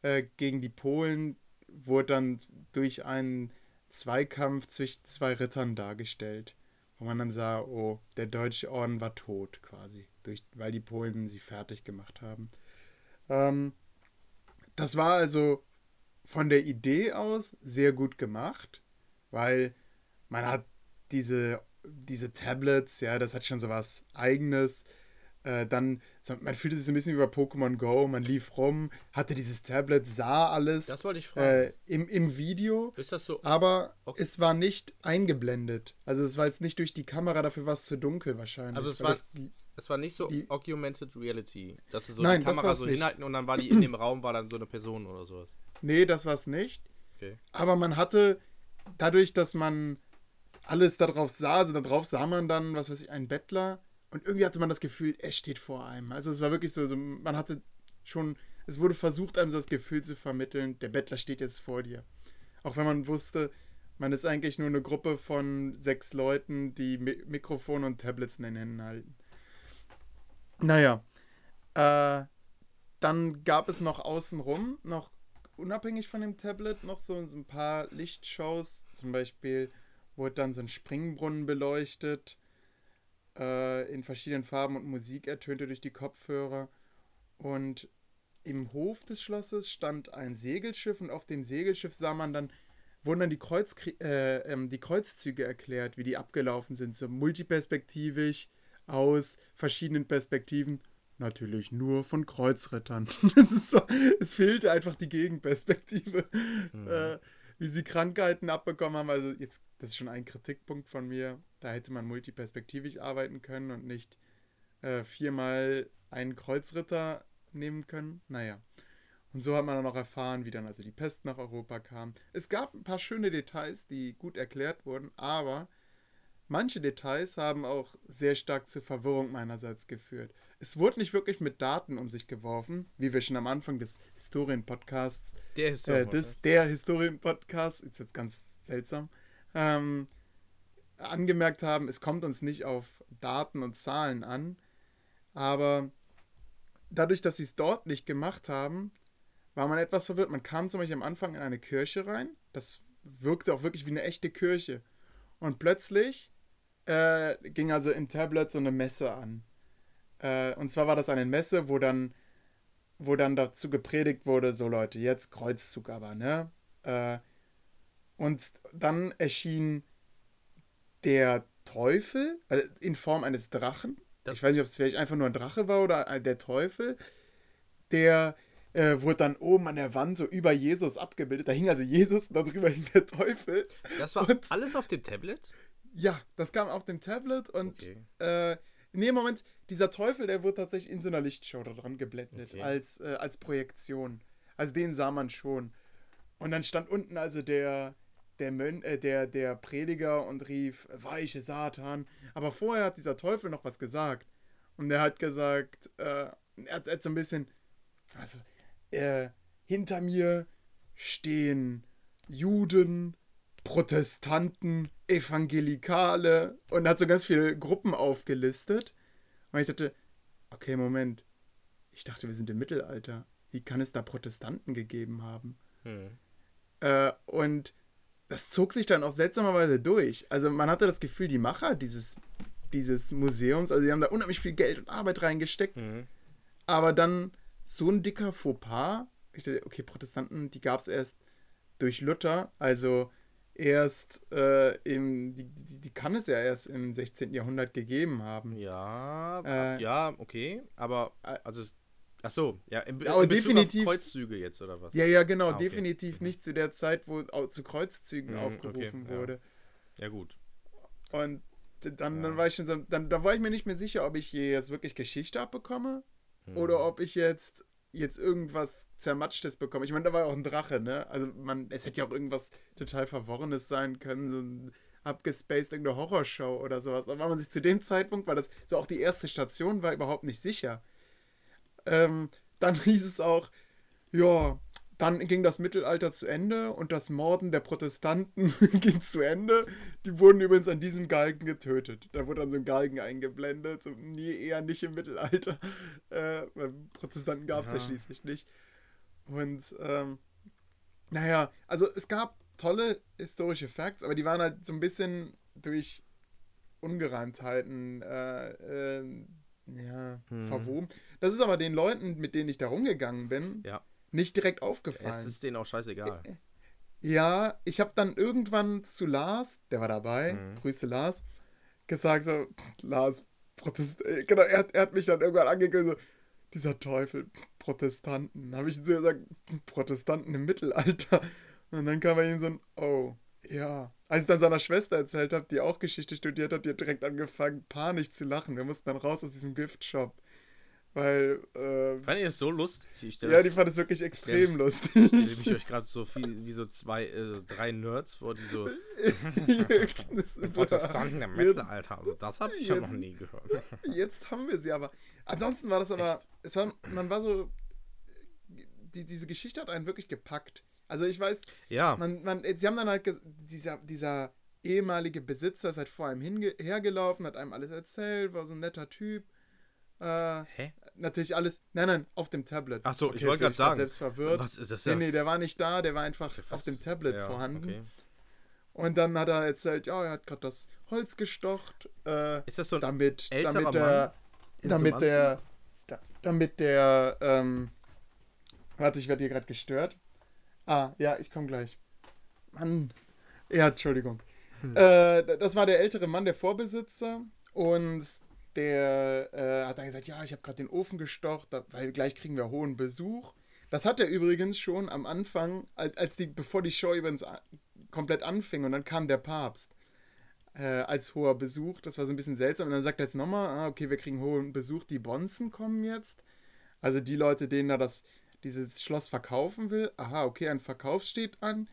äh, gegen die Polen wurde dann durch einen Zweikampf zwischen zwei Rittern dargestellt, wo man dann sah, oh, der deutsche Orden war tot quasi, durch, weil die Polen sie fertig gemacht haben. Ähm, das war also von der Idee aus sehr gut gemacht, weil man hat diese, diese Tablets, ja, das hat schon so was Eigenes. Äh, dann, man fühlte sich so ein bisschen wie bei Pokémon Go, man lief rum, hatte dieses Tablet, sah alles. Das wollte ich fragen. Äh, im, Im Video. Ist das so? Aber okay. es war nicht eingeblendet. Also es war jetzt nicht durch die Kamera, dafür war es zu dunkel wahrscheinlich. Also es war, das, es war nicht so die, Augmented Reality, dass sie so nein, die Kamera so nicht. hinhalten und dann war die in dem Raum, war dann so eine Person oder sowas. Nee, das war es nicht. Okay. Aber man hatte, dadurch, dass man alles darauf sah, also darauf sah man dann, was weiß ich, einen Bettler und irgendwie hatte man das Gefühl, er steht vor einem. Also es war wirklich so, so man hatte schon, es wurde versucht, einem so das Gefühl zu vermitteln, der Bettler steht jetzt vor dir. Auch wenn man wusste, man ist eigentlich nur eine Gruppe von sechs Leuten, die Mi Mikrofone und Tablets in den Händen halten. Naja, äh, dann gab es noch außenrum, noch unabhängig von dem Tablet, noch so, so ein paar Lichtshows. Zum Beispiel wurde dann so ein Springbrunnen beleuchtet äh, in verschiedenen Farben und Musik ertönte durch die Kopfhörer. Und im Hof des Schlosses stand ein Segelschiff und auf dem Segelschiff sah man dann, wurden dann die, Kreuz, äh, ähm, die Kreuzzüge erklärt, wie die abgelaufen sind, so multiperspektivisch aus verschiedenen Perspektiven. Natürlich nur von Kreuzrittern. so, es fehlte einfach die Gegenperspektive. Mhm. Äh, wie sie Krankheiten abbekommen haben. Also jetzt, das ist schon ein Kritikpunkt von mir. Da hätte man multiperspektivisch arbeiten können und nicht äh, viermal einen Kreuzritter nehmen können. Naja. Und so hat man dann auch erfahren, wie dann also die Pest nach Europa kam. Es gab ein paar schöne Details, die gut erklärt wurden, aber manche Details haben auch sehr stark zur Verwirrung meinerseits geführt. Es wurde nicht wirklich mit Daten um sich geworfen, wie wir schon am Anfang des Historien-Podcasts, der Historien-Podcast, äh, des, der Historien-Podcast, jetzt wird ganz seltsam, ähm, angemerkt haben, es kommt uns nicht auf Daten und Zahlen an, aber dadurch, dass sie es dort nicht gemacht haben, war man etwas verwirrt. Man kam zum Beispiel am Anfang in eine Kirche rein, das wirkte auch wirklich wie eine echte Kirche. Und plötzlich äh, ging also in Tablet so eine Messe an. Äh, und zwar war das eine Messe, wo dann, wo dann dazu gepredigt wurde, so Leute, jetzt Kreuzzug aber, ne? Äh, und dann erschien der Teufel, also in Form eines Drachen. Ich weiß nicht, ob es vielleicht einfach nur ein Drache war oder der Teufel. Der äh, wurde dann oben an der Wand so über Jesus abgebildet. Da hing also Jesus und darüber hing der Teufel. Das war und, alles auf dem Tablet? Ja, das kam auf dem Tablet und okay. äh, in dem Moment, dieser Teufel, der wurde tatsächlich in so einer Lichtshow da dran geblendet, okay. als, äh, als Projektion. Also den sah man schon. Und dann stand unten also der, der, Mön äh, der, der Prediger und rief, weiche Satan. Aber vorher hat dieser Teufel noch was gesagt. Und er hat gesagt, äh, er, hat, er hat so ein bisschen, also, äh, hinter mir stehen Juden, Protestanten, Evangelikale und hat so ganz viele Gruppen aufgelistet. Und ich dachte, okay, Moment. Ich dachte, wir sind im Mittelalter. Wie kann es da Protestanten gegeben haben? Hm. Äh, und das zog sich dann auch seltsamerweise durch. Also man hatte das Gefühl, die Macher dieses, dieses Museums, also die haben da unheimlich viel Geld und Arbeit reingesteckt. Mhm. Aber dann so ein dicker Fauxpas. Ich dachte, okay, Protestanten, die gab es erst durch Luther. Also erst äh, im, die, die, die, kann es ja erst im 16. Jahrhundert gegeben haben. Ja, äh, ja, okay, aber äh, also ach so, ja, im, ja, in definitiv Kreuzzüge jetzt oder was? Ja, ja, genau, ah, okay. definitiv nicht zu der Zeit, wo zu Kreuzzügen mhm, aufgerufen okay, wurde. Ja. ja. gut. Und dann, ja. dann war ich schon so, dann da war ich mir nicht mehr sicher, ob ich hier jetzt wirklich Geschichte abbekomme mhm. oder ob ich jetzt jetzt irgendwas Zermatschtes bekommen. Ich meine, da war ja auch ein Drache, ne? Also man, es hätte ja auch irgendwas total Verworrenes sein können, so ein abgespaced irgendeine Horrorshow oder sowas. Da war man sich zu dem Zeitpunkt, weil das so auch die erste Station war, überhaupt nicht sicher. Ähm, dann hieß es auch, ja, dann ging das Mittelalter zu Ende und das Morden der Protestanten ging zu Ende. Die wurden übrigens an diesem Galgen getötet. Da wurde dann so ein Galgen eingeblendet. So, nie eher nicht im Mittelalter. Äh, weil Protestanten gab es ja. ja. schließlich nicht. Und ähm, naja, also es gab tolle historische Facts, aber die waren halt so ein bisschen durch Ungereimtheiten äh, äh, ja, Hm. verwoben. Das ist aber den Leuten, mit denen ich da rumgegangen bin, Ja. Nicht direkt Es aufgefallen. ist denen auch scheißegal. Ja, ich habe dann irgendwann zu Lars, der war dabei, Mhm. Grüße Lars, gesagt so, Lars, Protest, äh, genau, er, hat- er hat mich dann irgendwann angeguckt, so, dieser Teufel, Protestanten. Habe ich zu ihm gesagt, Protestanten im Mittelalter. Und dann kam bei ihm so ein, oh, ja. Als ich dann seiner Schwester erzählt habe, die auch Geschichte studiert hat, die hat direkt angefangen, panisch zu lachen. Wir mussten dann raus aus diesem Giftshop. Weil, äh, Fand ihr das so lustig? Ich ja, die fand es wirklich extrem lustig. stelle mich euch gerade so viel wie so zwei, äh, drei Nerds vor, die so Protestanten im Mittelalter. Also das habe ich ja Jetzt- noch nie gehört. Jetzt haben wir sie aber. Ansonsten war das aber. Echt? Es war, man war so. Die, diese Geschichte hat einen wirklich gepackt. Also ich weiß, Ja, man, man, sie haben dann halt, dieser, dieser ehemalige Besitzer ist halt vor einem hinge hergelaufen, hat einem alles erzählt, war so ein netter Typ. Äh, hä? natürlich alles, nein, nein, auf dem Tablet. Ach so, ich wollte gerade sagen. Selbst verwirrt. Was ist das Nee, ja? nee, der war nicht da, der war einfach ja auf dem Tablet ja, vorhanden. okay. Und dann hat er erzählt, ja, er hat gerade das Holz gestocht, äh, Ist das so ein damit, älterer damit der, Mann in so damit der, da, damit der, ähm, warte, ich werde hier gerade gestört. Ah, ja, ich komme gleich. Mann, ja, Entschuldigung. Hm. Äh, das war der ältere Mann, der Vorbesitzer und der äh, hat dann gesagt, ja, ich habe gerade den Ofen gestocht, weil gleich kriegen wir hohen Besuch. Das hat er übrigens schon am Anfang, als, die, bevor die Show übrigens komplett anfing und dann kam der Papst äh, als hoher Besuch. Das war so ein bisschen seltsam. Und dann sagt er jetzt nochmal, ah, okay, wir kriegen hohen Besuch, die Bonzen kommen jetzt. Also die Leute, denen er das, dieses Schloss verkaufen will. Aha, okay, ein Verkauf steht an.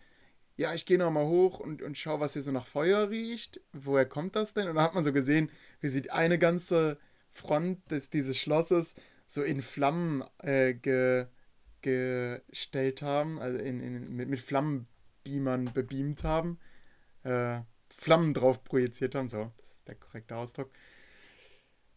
Ja, ich gehe nochmal hoch und, und schau, was hier so nach Feuer riecht. Woher kommt das denn? Und da hat man so gesehen, wie sie eine ganze Front des, dieses Schlosses so in Flammen äh, ge, gestellt haben, also in, in, mit, mit Flammenbeamern bebeamt haben, äh, Flammen drauf projiziert haben, so, das ist der korrekte Ausdruck.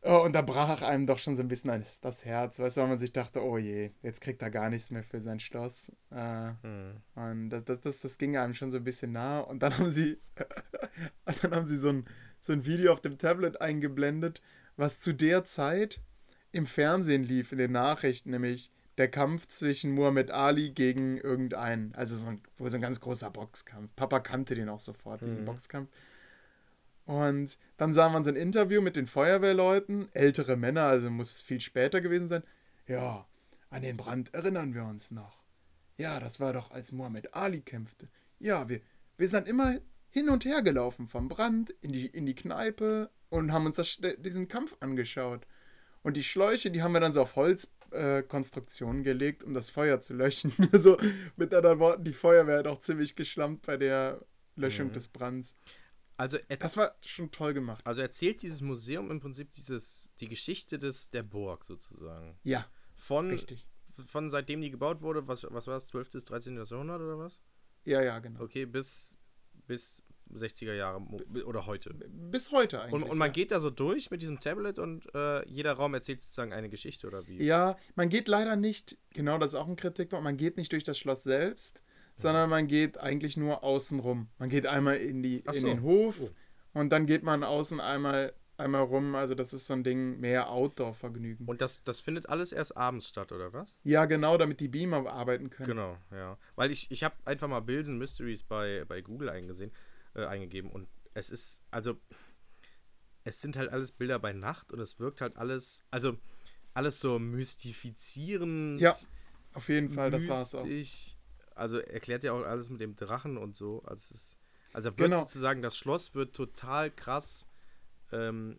Oh, und da brach einem doch schon so ein bisschen das, Herz, weißt du, weil man sich dachte, oh je, jetzt kriegt er gar nichts mehr für sein Schloss. Äh, Hm. und das, das, das, das ging einem schon so ein bisschen nah. Und dann haben sie, dann haben sie so ein, so ein Video auf dem Tablet eingeblendet, was zu der Zeit im Fernsehen lief, in den Nachrichten, nämlich der Kampf zwischen Muhammad Ali gegen irgendeinen. Also so ein, wohl so ein ganz großer Boxkampf. Papa kannte den auch sofort, diesen Mhm. Boxkampf. Und dann sah man so ein Interview mit den Feuerwehrleuten, ältere Männer, also muss viel später gewesen sein. Ja, an den Brand erinnern wir uns noch. Ja, das war doch, als Muhammad Ali kämpfte. Ja, wir, wir sind immer hin und her gelaufen, vom Brand in die, in die Kneipe und haben uns das, diesen Kampf angeschaut. Und die Schläuche, die haben wir dann so auf Holzkonstruktionen äh, gelegt, um das Feuer zu löschen. also mit anderen Worten, die Feuerwehr hat auch ziemlich geschlampt bei der Löschung Mhm. des Brands. Also, Das war schon toll gemacht. also erzählt dieses Museum im Prinzip dieses, die Geschichte des, der Burg sozusagen. Ja, Von, richtig. von seitdem die gebaut wurde, was, was war es, 12. bis 13. Jahrhundert oder was? Ja, ja, genau. Okay, bis, bis 60er Jahre oder heute. Bis heute eigentlich. Und, und man ja. geht da so durch mit diesem Tablet und äh, jeder Raum erzählt sozusagen eine Geschichte oder wie? Ja, man geht leider nicht, genau das ist auch ein Kritikpunkt, man geht nicht durch das Schloss selbst, sondern man geht eigentlich nur außen rum. Man geht einmal in, die, in so. den Hof Oh. und dann geht man außen einmal, einmal rum. Also das ist so ein Ding, mehr Outdoor-Vergnügen. Und das, das findet alles erst abends statt, oder was? Ja, genau, damit die Beamer arbeiten können. Genau, ja. Weil ich, ich habe einfach mal Bills and Mysteries bei, bei Google eingesehen, äh, eingegeben und es ist, also, es sind halt alles Bilder bei Nacht und es wirkt halt alles, also, alles so mystifizierend. Ja, Auf jeden Fall, das war es auch. mystisch. Also erklärt ja auch alles mit dem Drachen und so. Also, es ist, also wird Genau. sozusagen, das Schloss wird total krass ähm,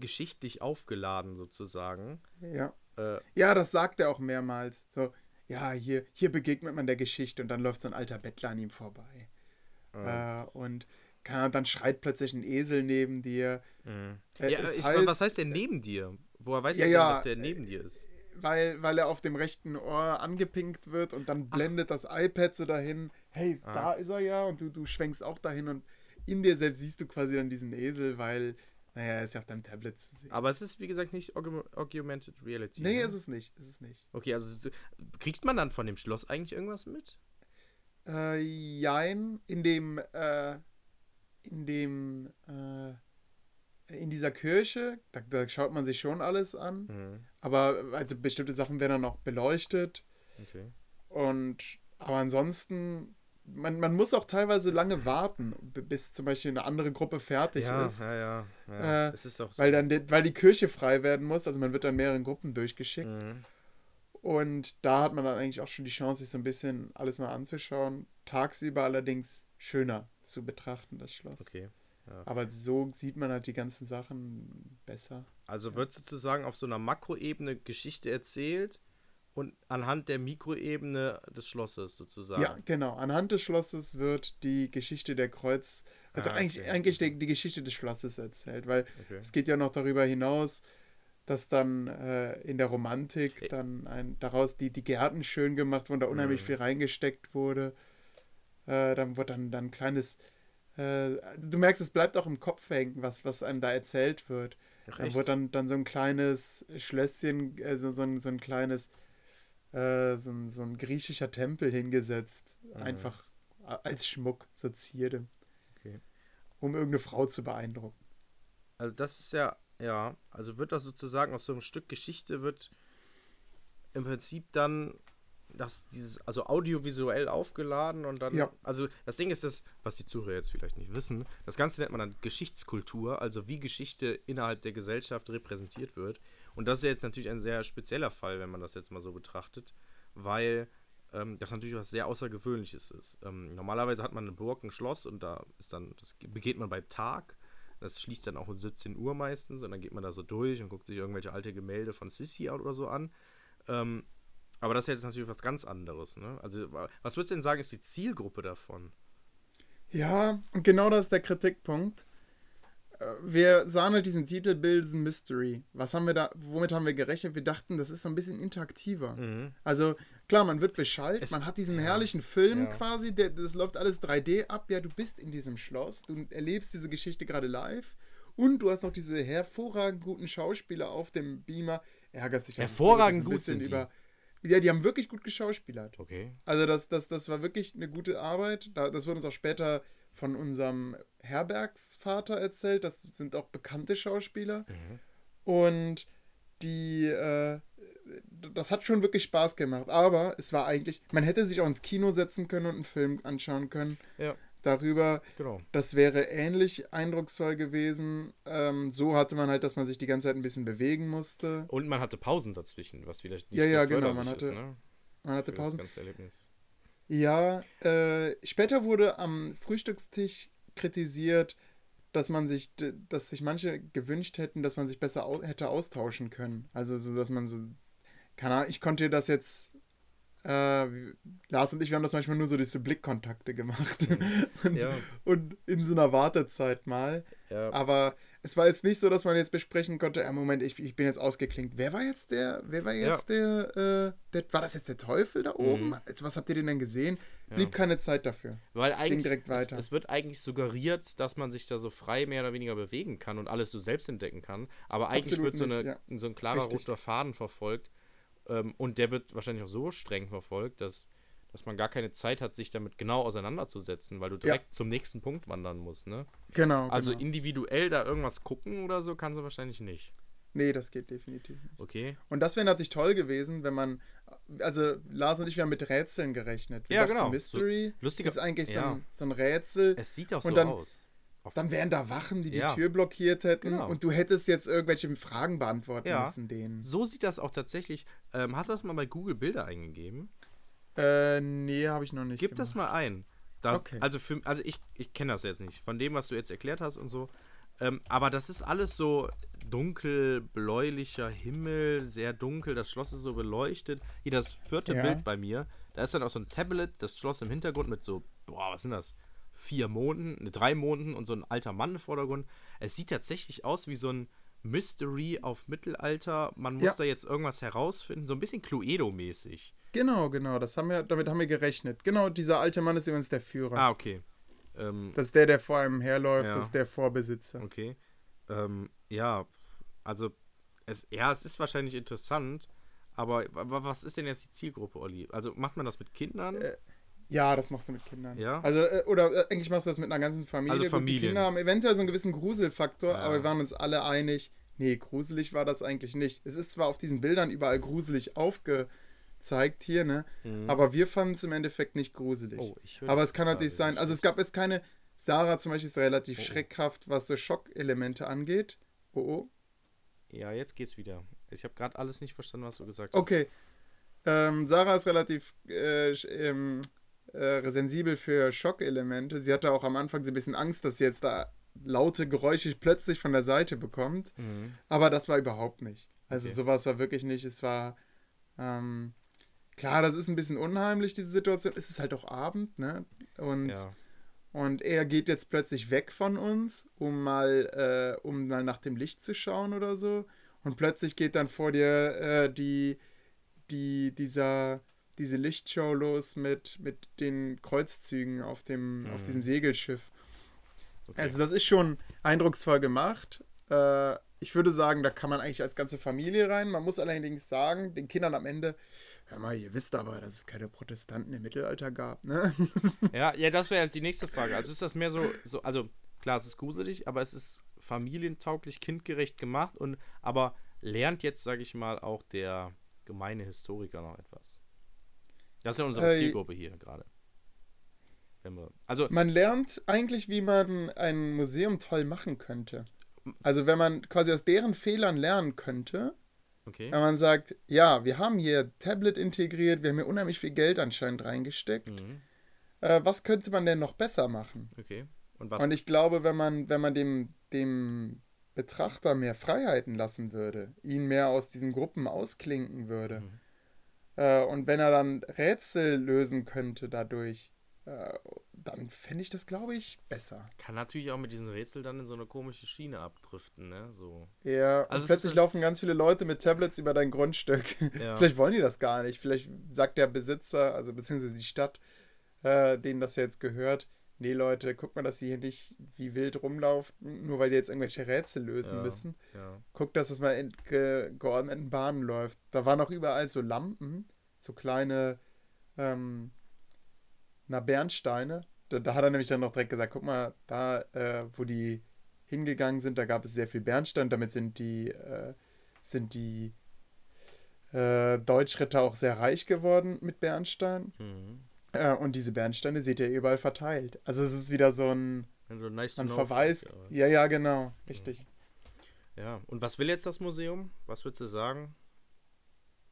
geschichtlich aufgeladen, sozusagen. Ja. Äh, ja, das sagt er auch mehrmals. So, ja, hier, hier begegnet man der Geschichte und dann läuft so ein alter Bettler an ihm vorbei. äh, Äh, und Ahnung, dann schreit plötzlich ein Esel neben dir. mhm. Äh, ja, ich, heißt- was heißt der neben dir? Woher weißt Ja, du denn, ja, dass der neben dir ist? weil, weil er auf dem rechten Ohr angepinkt wird und dann blendet das iPad so dahin, hey, Ah. da ist er ja und du, du schwenkst auch dahin und in dir selbst siehst du quasi dann diesen Esel, weil Naja, er ist ja auf deinem Tablet zu sehen. Aber es ist, wie gesagt, nicht Aug Augmented Reality. nee, ne? ist es nicht. Ist es nicht. Okay, also so- kriegt man dann von dem Schloss eigentlich irgendwas mit? Äh, jein, in dem, äh, in dem, äh, in dieser Kirche, da, da schaut man sich schon alles an. Mhm. Aber also bestimmte Sachen werden dann noch beleuchtet. Okay. Und aber ansonsten, man, man muss auch teilweise lange warten, bis zum Beispiel eine andere Gruppe fertig Ja, ist. ja, ja. ja. Äh, ist so. Weil dann die, weil die Kirche frei werden muss, also man wird dann mehreren Gruppen durchgeschickt. Mhm. Und da hat man dann eigentlich auch schon die Chance, sich so ein bisschen alles mal anzuschauen. Tagsüber allerdings schöner zu betrachten, das Schloss. Okay. Aber so sieht man halt die ganzen Sachen besser. Also wird sozusagen auf so einer Makroebene Geschichte erzählt und anhand der Mikroebene des Schlosses sozusagen. Ja, genau. Anhand des Schlosses wird die Geschichte der Kreuz, also Ah, eigentlich, okay. eigentlich die, die Geschichte des Schlosses erzählt, weil Okay. es geht ja noch darüber hinaus, dass dann äh, in der Romantik dann ein, daraus die, die Gärten schön gemacht wurden, da unheimlich Mhm. viel reingesteckt wurde. Äh, dann wird dann, dann ein kleines, äh, du merkst, es bleibt auch im Kopf hängen, was, was einem da erzählt wird. Ach, Dann wird dann, dann so ein kleines Schlösschen, also so ein, so ein kleines, äh, so, ein, so ein griechischer Tempel hingesetzt. Mhm. Einfach als Schmuck, so Zierde. Okay. Um irgendeine Frau zu beeindrucken. Also das ist ja, ja, also wird das sozusagen aus so einem Stück Geschichte wird im Prinzip dann das dieses, also audiovisuell aufgeladen und dann, Ja. also das Ding ist das, was die Zuhörer jetzt vielleicht nicht wissen, das Ganze nennt man dann Geschichtskultur, also wie Geschichte innerhalb der Gesellschaft repräsentiert wird. Und das ist jetzt natürlich ein sehr spezieller Fall, wenn man das jetzt mal so betrachtet, weil ähm, das natürlich was sehr Außergewöhnliches ist. Ähm, normalerweise hat man eine Burg, ein Schloss und da ist dann, das begeht man bei Tag. Das schließt dann auch um 17 Uhr meistens und dann geht man da so durch und guckt sich irgendwelche alte Gemälde von Sissi oder so an. Ähm, aber das ist jetzt natürlich was ganz anderes. Ne? Also, wa- was würdest du denn sagen, ist die Zielgruppe davon? Ja, und genau das ist der Kritikpunkt. Wir sahen halt diesen Titel Build a Mystery. Was haben wir da, womit haben wir gerechnet? Wir dachten, das ist so ein bisschen interaktiver. Also klar, man wird beschallt, Es- man hat diesen herrlichen Film Ja. quasi, der, das läuft alles 3D ab. Ja, du bist in diesem Schloss, du erlebst diese Geschichte gerade live. Und du hast noch diese hervorragend guten Schauspieler auf dem Beamer. Ärgerst dich Hervorragend ein gut bisschen sind die. über. Ja, die haben wirklich gut geschauspielert. Okay. Also das, das, das war wirklich eine gute Arbeit. Da, das wurde uns auch später von unserem Herbergsvater erzählt. Das sind auch bekannte Schauspieler. Und die, äh, das hat schon wirklich Spaß gemacht. Aber es war eigentlich, man hätte sich auch ins Kino setzen können und einen Film anschauen können Ja, darüber. genau. Das wäre ähnlich eindrucksvoll gewesen. Ähm, so hatte man halt, dass man sich die ganze Zeit ein bisschen bewegen musste. Und man hatte Pausen dazwischen, was vielleicht nicht Ja, so ja, genau, man hatte ist, ne? Man hatte Für das Pausen. ganze Erlebnis. Ja, äh, später wurde am Frühstückstisch kritisiert, dass man sich, dass sich manche gewünscht hätten, dass man sich besser au hätte austauschen können. Also so, dass man so, keine Ahnung, ich konnte das jetzt, äh, Lars und ich, wir haben das manchmal nur so diese Blickkontakte gemacht. und, Ja. und in so einer Wartezeit mal. Ja, Aber es war jetzt nicht so, dass man jetzt besprechen konnte, ja, Moment, ich, ich bin jetzt ausgeklinkt. Wer war jetzt der, wer war jetzt der, äh, der, war das jetzt der Teufel da oben? Mhm. Was habt ihr denn denn gesehen? Blieb keine Zeit dafür. Weil ging eigentlich, direkt weiter. Es, es wird eigentlich suggeriert, dass man sich da so frei mehr oder weniger bewegen kann und alles so selbst entdecken kann. Aber eigentlich Absolut wird so, nicht, eine, so ein klarer Richtig. roter Faden verfolgt. Ähm, und der wird wahrscheinlich auch so streng verfolgt, dass, dass man gar keine Zeit hat, sich damit genau auseinanderzusetzen, weil du direkt zum nächsten Punkt wandern musst. Ne? Genau. Also genau. individuell da irgendwas gucken oder so kannst du wahrscheinlich nicht. Nee, das geht definitiv nicht. Okay. Und das wäre natürlich toll gewesen, wenn man, also Lars und ich, wir haben mit Rätseln gerechnet. Wir Ja, genau. Mystery So lustiger- ist eigentlich so, ja. ein, so ein Rätsel. Es sieht auch so dann- aus. Dann wären da Wachen, die die Ja. Tür blockiert hätten Genau. und du hättest jetzt irgendwelche Fragen beantworten Ja. müssen denen. So sieht das auch tatsächlich. Ähm, hast du das mal bei Google Bilder eingegeben? Äh, nee, habe ich noch nicht. Gib das gemacht. mal ein. Da, Okay. Also, für, also ich, ich kenne das jetzt nicht, von dem, was du jetzt erklärt hast und so. Ähm, aber das ist alles so dunkel, bläulicher Himmel, sehr dunkel. Das Schloss ist so beleuchtet. Hier das vierte Ja. Bild bei mir. Da ist dann auch so ein Tablet, das Schloss im Hintergrund mit so, boah, was sind das? Vier Monden, ne, drei Monden und so ein alter Mann im Vordergrund. Es sieht tatsächlich aus wie so ein Mystery auf Mittelalter. Man muss Ja. da jetzt irgendwas herausfinden. So ein bisschen Cluedo-mäßig. Genau, genau, das haben wir, damit haben wir gerechnet. Genau, dieser alte Mann ist übrigens der Führer. Ah, okay. Ähm, Das ist der, der vor einem herläuft, Ja. das ist der Vorbesitzer. Okay. Ähm, ja, also es, ja, es ist wahrscheinlich interessant, aber was ist denn jetzt die Zielgruppe, Olli? Also macht man das mit Kindern? Äh, ja, das machst du mit Kindern. Ja. Also, äh, oder äh, eigentlich machst du das mit einer ganzen Familie. Also Gut, die Familien. Kinder haben eventuell so einen gewissen Gruselfaktor, Ja. aber wir waren uns alle einig, nee, gruselig war das eigentlich nicht. Es ist zwar auf diesen Bildern überall gruselig aufgezeigt hier, ne? Aber wir fanden es im Endeffekt nicht gruselig. Mhm. Oh, ich höre aber es kann natürlich sein, also es gab jetzt keine, Sarah zum Beispiel ist relativ Oh. schreckhaft, was so Schockelemente angeht. Oh, oh. Ja, jetzt geht's wieder. Ich habe gerade alles nicht verstanden, was du gesagt hast. Okay. Ähm, Sarah ist relativ äh, ähm, äh, sensibel für Schockelemente. Sie hatte auch am Anfang so ein bisschen Angst, dass sie jetzt da laute Geräusche plötzlich von der Seite bekommt. Mhm. Aber das war überhaupt nicht. Also Okay. sowas war wirklich nicht. Es war ähm, klar, das ist ein bisschen unheimlich, diese Situation. Es ist halt auch Abend, ne? Und, Ja. und er geht jetzt plötzlich weg von uns, um mal, äh, um mal nach dem Licht zu schauen oder so. Und plötzlich geht dann vor dir äh, die, die, dieser, diese Lichtshow los mit, mit den Kreuzzügen auf, dem, auf Mhm. diesem Segelschiff. Okay. Also das ist schon eindrucksvoll gemacht. Äh, ich würde sagen, da kann man eigentlich als ganze Familie rein. Man muss allerdings sagen, den Kindern am Ende, hör mal, ihr wisst aber, dass es keine Protestanten im Mittelalter gab, ne? Ja, ja, das wäre halt die nächste Frage. Also ist das mehr so, so, also klar, es ist gruselig, aber es ist familientauglich, kindgerecht gemacht und aber lernt jetzt, sage ich mal, auch der gemeine Historiker noch etwas. Das ist ja unsere Äh, Zielgruppe hier gerade. Also, Man lernt eigentlich, wie man ein Museum toll machen könnte. Also wenn man quasi aus deren Fehlern lernen könnte, okay. wenn man sagt, ja, wir haben hier Tablet integriert, wir haben hier unheimlich viel Geld anscheinend reingesteckt. Mhm. Äh, was könnte man denn noch besser machen? Okay. Und was? Und ich glaube, wenn man, wenn man dem, dem Betrachter mehr Freiheiten lassen würde, ihn mehr aus diesen Gruppen ausklinken würde, Mhm. äh, und wenn er dann Rätsel lösen könnte dadurch, äh, dann fände ich das, glaube ich, besser. kann natürlich auch mit diesen Rätseln dann in so eine komische Schiene abdriften, ne? So. Ja, Also und plötzlich laufen ganz viele Leute mit Tablets über dein Grundstück. Ja. Vielleicht wollen die das gar nicht. Vielleicht sagt der Besitzer, also beziehungsweise die Stadt, äh, denen das jetzt gehört, nee Leute, guck mal, dass sie hier nicht wie wild rumlaufen, nur weil die jetzt irgendwelche Rätsel lösen Ja. müssen. Ja. Guck, dass es mal in ge geordneten Bahnen läuft. Da waren auch überall so Lampen, so kleine, ähm, na, Bernsteine. Da, da hat er nämlich dann noch direkt gesagt, guck mal, da, äh, wo die hingegangen sind, da gab es sehr viel Bernstein. Damit sind die, äh, sind die äh, Deutschritter auch sehr reich geworden mit Bernstein. Mhm. Äh, und diese Bernsteine seht ihr überall verteilt. Also es ist wieder so ein, Also nice man verweist. Ja, ja, genau, richtig. Ja. Und was will jetzt das Museum? Was würdest du sagen?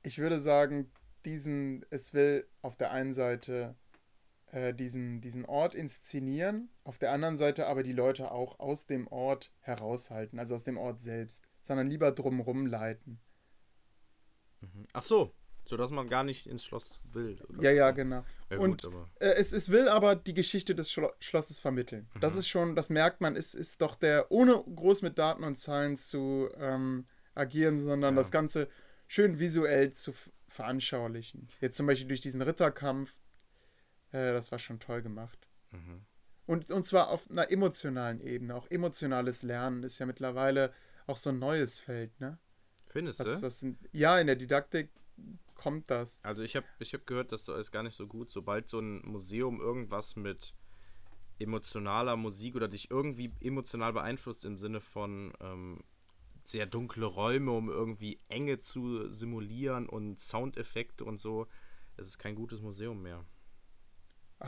Ich würde sagen, diesen, es will auf der einen Seite äh, diesen, diesen Ort inszenieren, auf der anderen Seite aber die Leute auch aus dem Ort heraushalten, also aus dem Ort selbst, sondern lieber drumrum leiten. Ach so, so dass man gar nicht ins Schloss will. oder? Ja, ja, genau. Ja, Und gut, äh, es, es will aber die Geschichte des Schlo Schlosses vermitteln. Das ist schon, das merkt man, ist, ist doch der, ohne groß mit Daten und Zahlen zu ähm, agieren, sondern Ja. das Ganze schön visuell zu veranschaulichen. Jetzt zum Beispiel durch diesen Ritterkampf, äh, das war schon toll gemacht. Mhm. Und, und zwar auf einer emotionalen Ebene. Auch emotionales Lernen ist ja mittlerweile auch so ein neues Feld, ne? findest Was, du? was in, ja, in der Didaktik kommt das. Also ich habe ich hab gehört, das ist gar nicht so gut, sobald so ein Museum irgendwas mit emotionaler Musik oder dich irgendwie emotional beeinflusst im Sinne von ähm, sehr dunkle Räume, um irgendwie Enge zu simulieren und Soundeffekte und so, es ist kein gutes Museum mehr.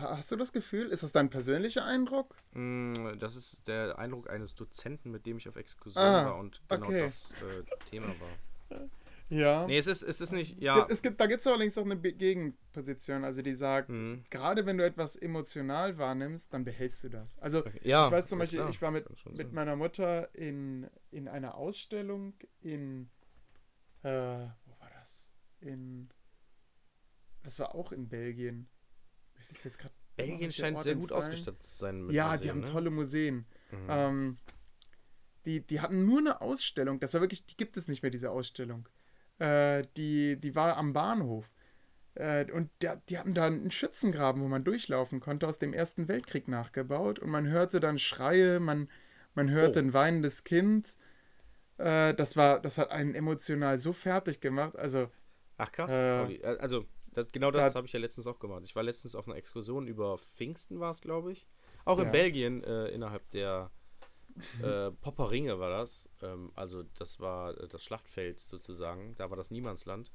Ha- Hast du das Gefühl? Ist das dein persönlicher Eindruck? Mm, Das ist der Eindruck eines Dozenten, mit dem ich auf Exkursion Ah, war und genau okay. das äh, Thema war. Ja. Nee, es ist, es ist nicht, ja. Es gibt, da gibt es allerdings auch eine Gegenposition, also die sagt, Mhm. gerade wenn du etwas emotional wahrnimmst, dann behältst du das. Also Ja, ich weiß zum Beispiel, klar, ich war mit, mit meiner Mutter in, in einer Ausstellung in, äh, wo war das? In, das war auch in Belgien. Ist jetzt immer Belgien scheint sehr gut ausgestattet zu sein. Ja, Museen, die haben ne? tolle Museen. Mhm. Ähm, die, die hatten nur eine Ausstellung. Das war wirklich, die gibt es nicht mehr, diese Ausstellung. Äh, die, die war am Bahnhof. Äh, und der, die hatten da einen Schützengraben, wo man durchlaufen konnte, aus dem Ersten Weltkrieg nachgebaut. Und man hörte dann Schreie, man, Man hört Oh. ein weinendes Kind. Äh, das war, das hat einen emotional so fertig gemacht. Also, Ach krass. Äh. Äh, also, das, genau das da- habe ich ja letztens auch gemacht. Ich war letztens auf einer Exkursion über Pfingsten, war es, glaube ich. Auch in Ja. Belgien, äh, innerhalb der äh, Popperinge war das. Ähm, also, das war äh, das Schlachtfeld sozusagen. Da war das Niemandsland.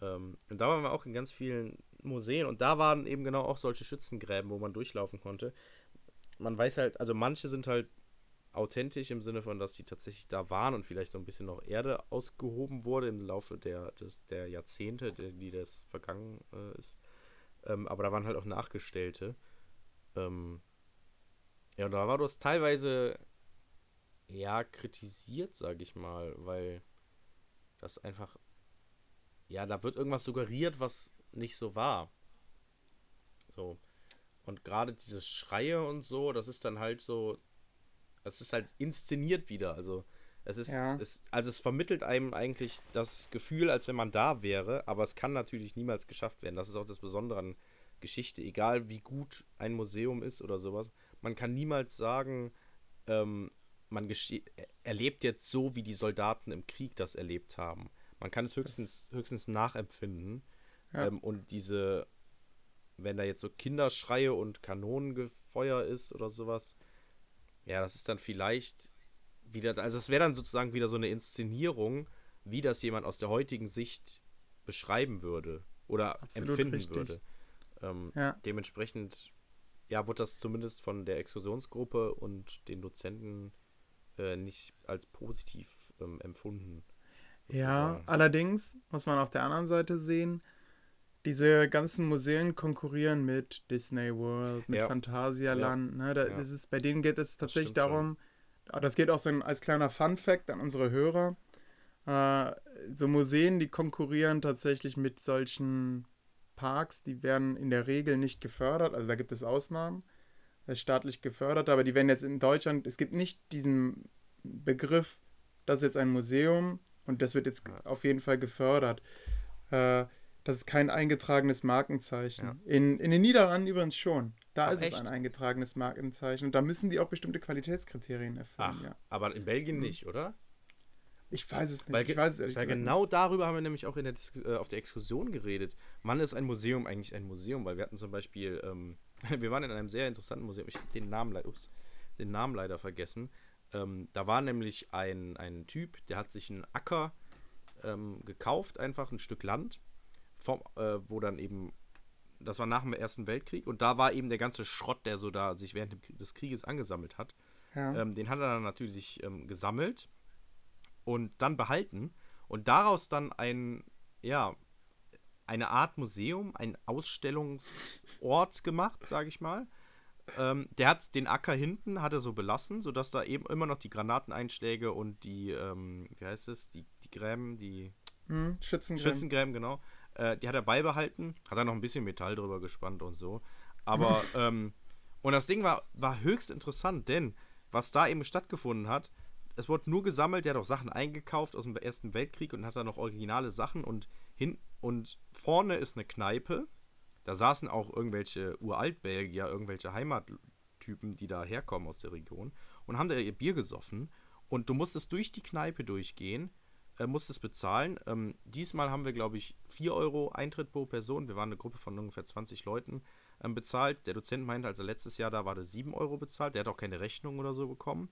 Ähm, und da waren wir auch in ganz vielen Museen. Und da waren eben genau auch solche Schützengräben, wo man durchlaufen konnte. Man weiß halt, also manche sind halt authentisch im Sinne von, dass sie tatsächlich da waren und vielleicht so ein bisschen noch Erde ausgehoben wurde im Laufe der, des, der Jahrzehnte, die, das vergangen äh, ist. Ähm, aber da waren halt auch Nachgestellte. Ähm, ja, und da war das teilweise ja kritisiert, sag ich mal, weil das einfach ja, da wird irgendwas suggeriert, was nicht so war. So. Und gerade dieses Schreie und so, das ist dann halt so, es ist halt inszeniert wieder. Also es ist, Ja. es, also es vermittelt einem eigentlich das Gefühl, als wenn man da wäre, aber es kann natürlich niemals geschafft werden. Das ist auch das Besondere an Geschichte, egal wie gut ein Museum ist oder sowas. Man kann niemals sagen, ähm, man er- erlebt jetzt so, wie die Soldaten im Krieg das erlebt haben. Man kann es höchstens, höchstens nachempfinden. Ja. Ähm, und diese, wenn da jetzt so Kinderschreie und Kanonengefeuer ist oder sowas, ja, das ist dann vielleicht wieder, also es wäre dann sozusagen wieder so eine Inszenierung, wie das jemand aus der heutigen Sicht beschreiben würde oder Absolut empfinden richtig. würde. Ähm, Ja. Dementsprechend, ja, wurde das zumindest von der Exkursionsgruppe und den Dozenten äh, nicht als positiv ähm, empfunden. Ja, sozusagen. allerdings muss man auf der anderen Seite sehen, diese ganzen Museen konkurrieren mit Disney World, mit Ja. Phantasialand. Ne? Da, Ja. das ist, bei denen geht es tatsächlich stimmt schon. darum, ah, das geht auch so ein, als kleiner Fun-Fact an unsere Hörer. Äh, so Museen, die konkurrieren tatsächlich mit solchen Parks, die werden in der Regel nicht gefördert. Also da gibt es Ausnahmen, das ist staatlich gefördert, aber die werden jetzt in Deutschland, es gibt nicht diesen Begriff, das ist jetzt ein Museum und das wird jetzt Ja. auf jeden Fall gefördert. Äh, das ist kein eingetragenes Markenzeichen. Ja. In, in den Niederlanden übrigens schon. Da Ach, ist echt? es ein eingetragenes Markenzeichen und da müssen die auch bestimmte Qualitätskriterien erfüllen. Ach, Ja. aber in Belgien Mhm. nicht, oder? Ich weiß es nicht. Weil, weiß es ehrlich weil genau darüber haben wir nämlich auch in der äh, auf der Exkursion geredet. Wann ist ein Museum eigentlich ein Museum? Weil wir hatten zum Beispiel, ähm, wir waren in einem sehr interessanten Museum, ich habe den Namen leider, ups, den Namen leider vergessen. Ähm, da war nämlich ein, ein Typ, der hat sich einen Acker ähm, gekauft, einfach ein Stück Land, vom, äh, wo dann eben, das war nach dem Ersten Weltkrieg und da war eben der ganze Schrott, der so da sich während des Krieges angesammelt hat. Ja. Ähm, den hat er dann natürlich ähm, gesammelt und dann behalten und daraus dann ein, ja, eine Art Museum, ein Ausstellungsort gemacht, sage ich mal. Ähm, der hat den Acker hinten, hat er so belassen, sodass da eben immer noch die Granateneinschläge und die, ähm, wie heißt es, die, die Gräben, die Hm, Schützengräben. Schützengräben, genau. Äh, die hat er beibehalten, hat er noch ein bisschen Metall drüber gespannt und so. Aber, ähm, und das Ding war, war höchst interessant, denn was da eben stattgefunden hat, es wurde nur gesammelt, der hat auch Sachen eingekauft aus dem Ersten Weltkrieg und hat da noch originale Sachen und hin und vorne ist eine Kneipe. Da saßen auch irgendwelche Uraltbelgier, irgendwelche Heimattypen, die da herkommen aus der Region und haben da ihr Bier gesoffen. Und du musstest durch die Kneipe durchgehen, äh, musstest bezahlen. Ähm, diesmal haben wir, glaube ich, 4 Euro Eintritt pro Person. Wir waren eine Gruppe von ungefähr 20 Leuten ähm, bezahlt. Der Dozent meinte, als er letztes Jahr da war, der 7 Euro bezahlt. Der hat auch keine Rechnung oder so bekommen.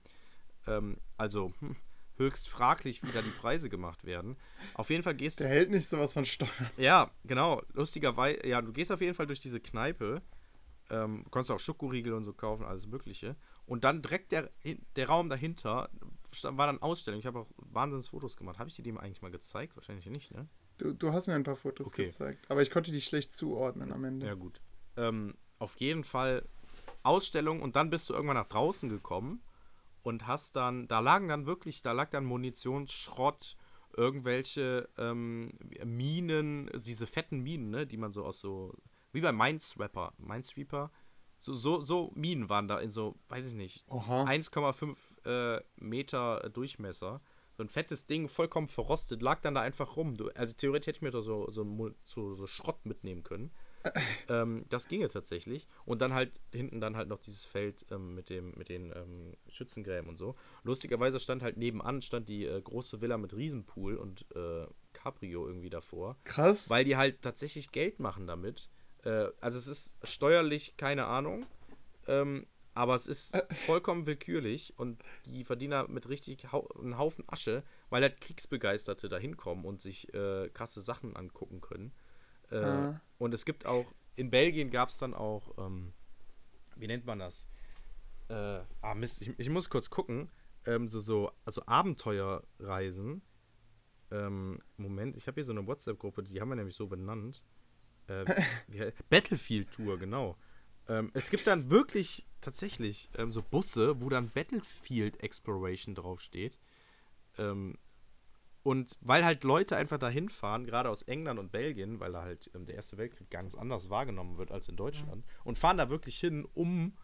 Ähm, also hm, höchst fraglich, wie da die Preise gemacht werden. Auf jeden Fall gehst du Der hält nicht sowas von Steuern. ja, genau. Lustigerweise, ja, du gehst auf jeden Fall durch diese Kneipe. Ähm, konntest auch Schokoriegel und so kaufen, alles Mögliche. Und dann direkt der, der Raum dahinter war dann Ausstellung. Ich habe auch wahnsinns Fotos gemacht. Habe ich dir die eigentlich mal gezeigt? Wahrscheinlich nicht, ne? Du, du hast mir ein paar Fotos Okay. gezeigt, aber ich konnte die schlecht zuordnen am Ende. Ja, gut. Ähm, auf jeden Fall Ausstellung und dann bist du irgendwann nach draußen gekommen und hast dann, da lagen dann wirklich, da lag dann Munitionsschrott, irgendwelche ähm, Minen, diese fetten Minen, ne, die man so aus so, wie bei Minesweeper, Minesweeper, so, so, so Minen waren da in so, weiß ich nicht, Oha. 1,5 äh, Meter äh, Durchmesser. So ein fettes Ding, vollkommen verrostet, lag dann da einfach rum. Du, also theoretisch hätte ich mir da so, so, so, so Schrott mitnehmen können. ähm, das ginge tatsächlich. Und dann halt hinten dann halt noch dieses Feld ähm, mit, dem, mit den ähm, Schützengräben und so. Lustigerweise stand halt nebenan stand die äh, große Villa mit Riesenpool und äh, Cabrio irgendwie davor. Krass. Weil die halt tatsächlich Geld machen damit. Äh, also es ist steuerlich keine Ahnung. Ähm, aber es ist vollkommen willkürlich und die verdienen mit richtig hau einen Haufen Asche, weil halt Kriegsbegeisterte da hinkommen und sich äh, krasse Sachen angucken können. Äh, Ah. Und es gibt auch, in Belgien gab es dann auch, ähm, wie nennt man das? Äh, ah, Mist, ich, ich muss kurz gucken. Ähm, so, so, also Abenteuerreisen. Ähm, Moment, ich habe hier so eine WhatsApp-Gruppe, die haben wir nämlich so benannt. Äh, Battlefield Tour, genau. Ähm, es gibt dann wirklich tatsächlich ähm, so Busse, wo dann Battlefield Exploration draufsteht. Ähm, und weil halt Leute einfach dahin fahren, gerade aus England und Belgien, weil da halt ähm, der Erste Weltkrieg ganz anders wahrgenommen wird als in Deutschland, und fahren da wirklich hin, um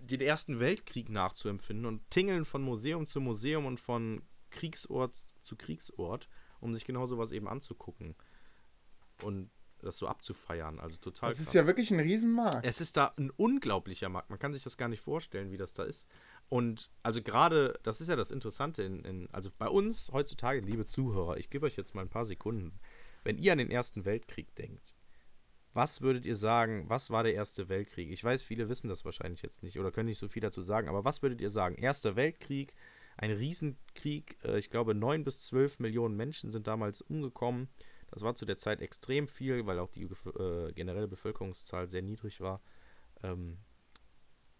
den Ersten Weltkrieg nachzuempfinden und tingeln von Museum zu Museum und von Kriegsort zu Kriegsort, um sich genau sowas eben anzugucken und das so abzufeiern. Also total Das ist ja wirklich ein Riesenmarkt. es ist da ein unglaublicher Markt. Man kann sich das gar nicht vorstellen, wie das da ist. Und also gerade, das ist ja das Interessante, in, in, also bei uns heutzutage, liebe Zuhörer, ich gebe euch jetzt mal ein paar Sekunden. Wenn ihr an den Ersten Weltkrieg denkt, was würdet ihr sagen, was war der Erste Weltkrieg? Ich weiß, viele wissen das wahrscheinlich jetzt nicht oder können nicht so viel dazu sagen, aber was würdet ihr sagen? Erster Weltkrieg, ein Riesenkrieg, äh, ich glaube, neun bis zwölf Millionen Menschen sind damals umgekommen. Das war zu der Zeit extrem viel, weil auch die äh, generelle Bevölkerungszahl sehr niedrig war. Ähm,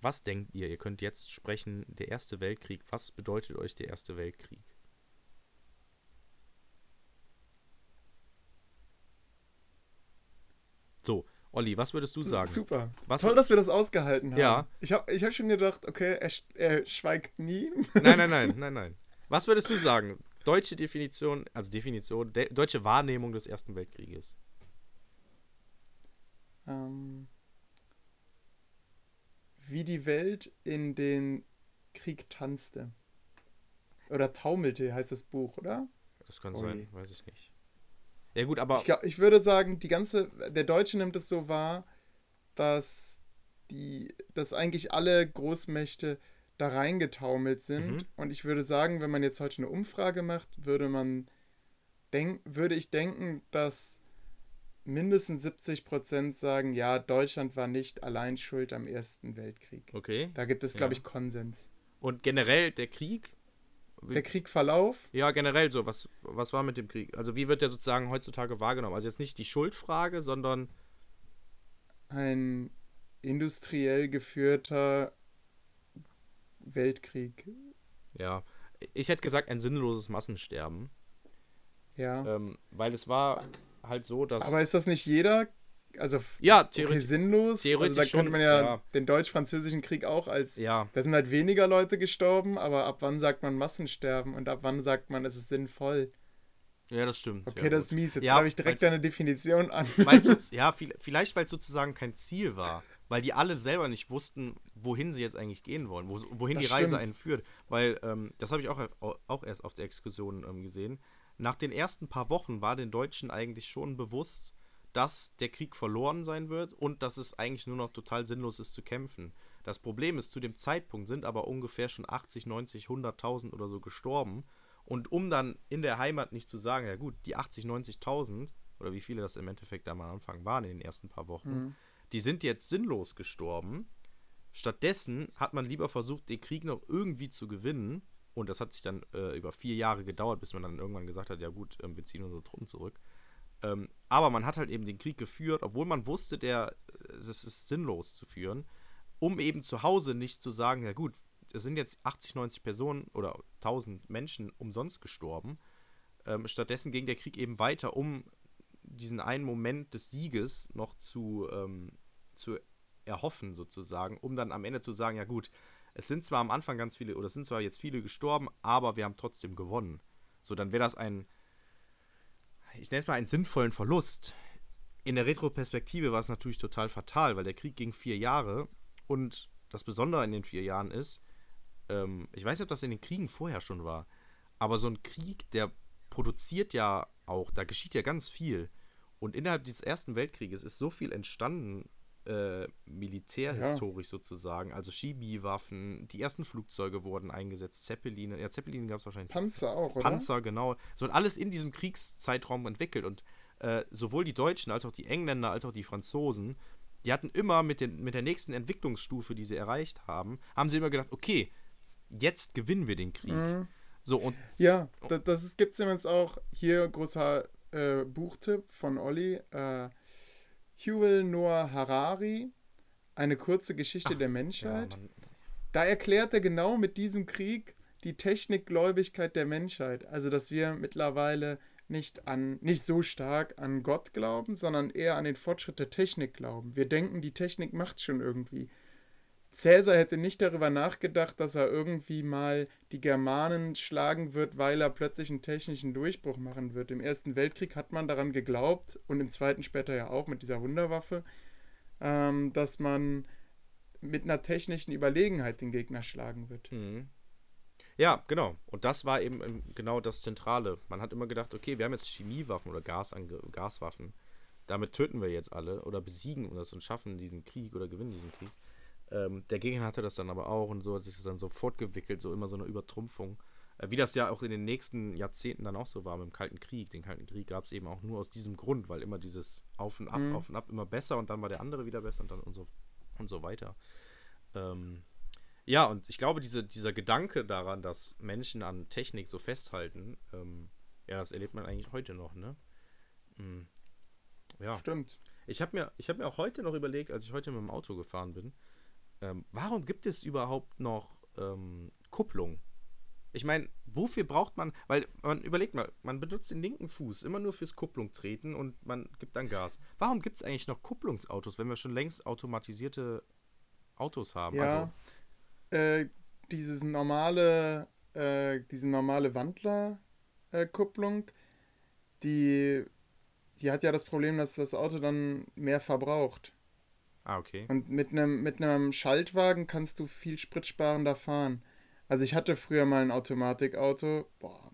was denkt ihr? Ihr könnt jetzt sprechen, der Erste Weltkrieg. Was bedeutet euch der Erste Weltkrieg? So, Olli, was würdest du sagen? Super. Was- Toll, dass wir das ausgehalten haben. Ja. Ich habe ich hab schon gedacht, okay, er, er schweigt nie. Nein, nein, nein, nein, nein. Was würdest du sagen? Deutsche Definition, also Definition, de deutsche Wahrnehmung des Ersten Weltkrieges. ähm, wie die Welt in den Krieg tanzte. Oder taumelte, heißt das Buch, oder? Das kann Ui. sein, weiß ich nicht. Ja gut, aber Ich, glaub, ich würde sagen, die ganze, der Deutsche nimmt es so wahr, dass die, dass eigentlich alle Großmächte da reingetaumelt sind. Mhm. Und ich würde sagen, wenn man jetzt heute eine Umfrage macht, würde man denk, würde ich denken, dass mindestens 70 Prozent sagen, ja, Deutschland war nicht allein schuld am Ersten Weltkrieg. okay. Da gibt es, glaube Ja. ich, Konsens. Und generell der Krieg? Der Kriegverlauf, Ja, generell so. Was, was war mit dem Krieg? Also wie wird der sozusagen heutzutage wahrgenommen? Also jetzt nicht die Schuldfrage, sondern ein industriell geführter Weltkrieg. ja, ich hätte gesagt ein sinnloses Massensterben, Ja. ähm, weil es war halt so, dass Aber ist das nicht jeder? Also ja okay, theoretisch sinnlos? theoretisch also da könnte man ja, ja. den deutsch-französischen Krieg auch als. ja Da sind halt weniger Leute gestorben, aber ab wann sagt man Massensterben und ab wann sagt man, es ist sinnvoll? ja das stimmt. Okay, ja, das ist mies. Jetzt Ja, habe ich direkt weil's- eine Definition an. Ja, viel- vielleicht, weil es sozusagen kein Ziel war. Weil die alle selber nicht wussten, wohin sie jetzt eigentlich gehen wollen, wo, wohin Das die Reise stimmt. einen führt. Weil, ähm, das habe ich auch, auch erst auf der Exkursion ähm, gesehen. Nach den ersten paar Wochen war den Deutschen eigentlich schon bewusst, dass der Krieg verloren sein wird und dass es eigentlich nur noch total sinnlos ist zu kämpfen. Das Problem ist, zu dem Zeitpunkt sind aber ungefähr schon 80, 90, 100.000 oder so gestorben. Und um dann in der Heimat nicht zu sagen, ja gut, die 80, 90.000 oder wie viele das im Endeffekt am Anfang waren in den ersten paar Wochen, Mhm. Die sind jetzt sinnlos gestorben. Stattdessen hat man lieber versucht, den Krieg noch irgendwie zu gewinnen. Und das hat sich dann äh, über vier Jahre gedauert, bis man dann irgendwann gesagt hat, ja gut, ähm, wir ziehen unsere Truppen zurück. Ähm, aber man hat halt eben den Krieg geführt, obwohl man wusste, der, äh, es ist sinnlos zu führen, um eben zu Hause nicht zu sagen, ja gut, es sind jetzt 80, 90 Personen oder 1000 Menschen umsonst gestorben. Ähm, stattdessen ging der Krieg eben weiter, um diesen einen Moment des Sieges noch zu, ähm, zu erhoffen, sozusagen, um dann am Ende zu sagen, ja gut, es sind zwar am Anfang ganz viele, oder es sind zwar jetzt viele gestorben, aber wir haben trotzdem gewonnen. So, dann wäre das ein, ich nenne es mal einen sinnvollen Verlust. In der Retroperspektive war es natürlich total fatal, weil der Krieg ging vier Jahre und das Besondere in den vier Jahren ist, ähm, ich weiß nicht, ob das in den Kriegen vorher schon war, aber so ein Krieg, der produziert ja auch, da geschieht ja ganz viel. Und innerhalb des Ersten Weltkrieges ist so viel entstanden, äh, militärhistorisch ja. sozusagen. Also Chemiewaffen, die ersten Flugzeuge wurden eingesetzt, Zeppeline, ja, Zeppeline gab es wahrscheinlich. Panzer auch, oder? Panzer, genau. So wird alles in diesem Kriegszeitraum entwickelt. Und äh, sowohl die Deutschen als auch die Engländer als auch die Franzosen, die hatten immer mit, den, mit der nächsten Entwicklungsstufe, die sie erreicht haben, haben sie immer gedacht, okay, jetzt gewinnen wir den Krieg. Mhm. So, und, ja, das, das gibt es übrigens auch hier großer äh, Buchtipp von Olli. Äh, Yuval Noah Harari, eine kurze Geschichte Ach, der Menschheit. Ja, da erklärt er genau mit diesem Krieg die Technikgläubigkeit der Menschheit. Also, dass wir mittlerweile nicht an nicht so stark an Gott glauben, sondern eher an den Fortschritt der Technik glauben. Wir denken, die Technik macht schon irgendwie. Cäsar hätte nicht darüber nachgedacht, dass er irgendwie mal die Germanen schlagen wird, weil er plötzlich einen technischen Durchbruch machen wird. Im Ersten Weltkrieg hat man daran geglaubt und im Zweiten später ja auch mit dieser Wunderwaffe, ähm, dass man mit einer technischen Überlegenheit den Gegner schlagen wird. Mhm. Ja, genau. Und das war eben genau das Zentrale. Man hat immer gedacht, okay, wir haben jetzt Chemiewaffen oder Gaswaffen. Damit töten wir jetzt alle oder besiegen das und schaffen diesen Krieg oder gewinnen diesen Krieg. Ähm, der Gegner hatte das dann aber auch und so hat sich das dann so fortgewickelt, so immer so eine Übertrumpfung. Äh, wie das ja auch in den nächsten Jahrzehnten dann auch so war mit dem Kalten Krieg. Den Kalten Krieg gab es eben auch nur aus diesem Grund, weil immer dieses Auf und Ab, mhm. Auf und Ab immer besser und dann war der andere wieder besser und dann und so, und so weiter. Ähm, ja, und ich glaube, diese, dieser Gedanke daran, dass Menschen an Technik so festhalten, ähm, ja, das erlebt man eigentlich heute noch, ne? Mhm. Ja. Stimmt. Ich habe mir, hab mir auch heute noch überlegt, als ich heute mit dem Auto gefahren bin, ähm, warum gibt es überhaupt noch ähm, Kupplung? Ich meine, wofür braucht man, weil man überlegt mal, man benutzt den linken Fuß immer nur fürs Kupplung treten und man gibt dann Gas. Warum gibt es eigentlich noch Kupplungsautos, wenn wir schon längst automatisierte Autos haben? Ja, also, äh, dieses normale, äh, diese normale Wandlerkupplung, äh, die, die hat ja das Problem, dass das Auto dann mehr verbraucht. Ah, okay. Und mit einem mit Schaltwagen kannst du viel spritsparender fahren. Also ich hatte früher mal ein Automatikauto, boah,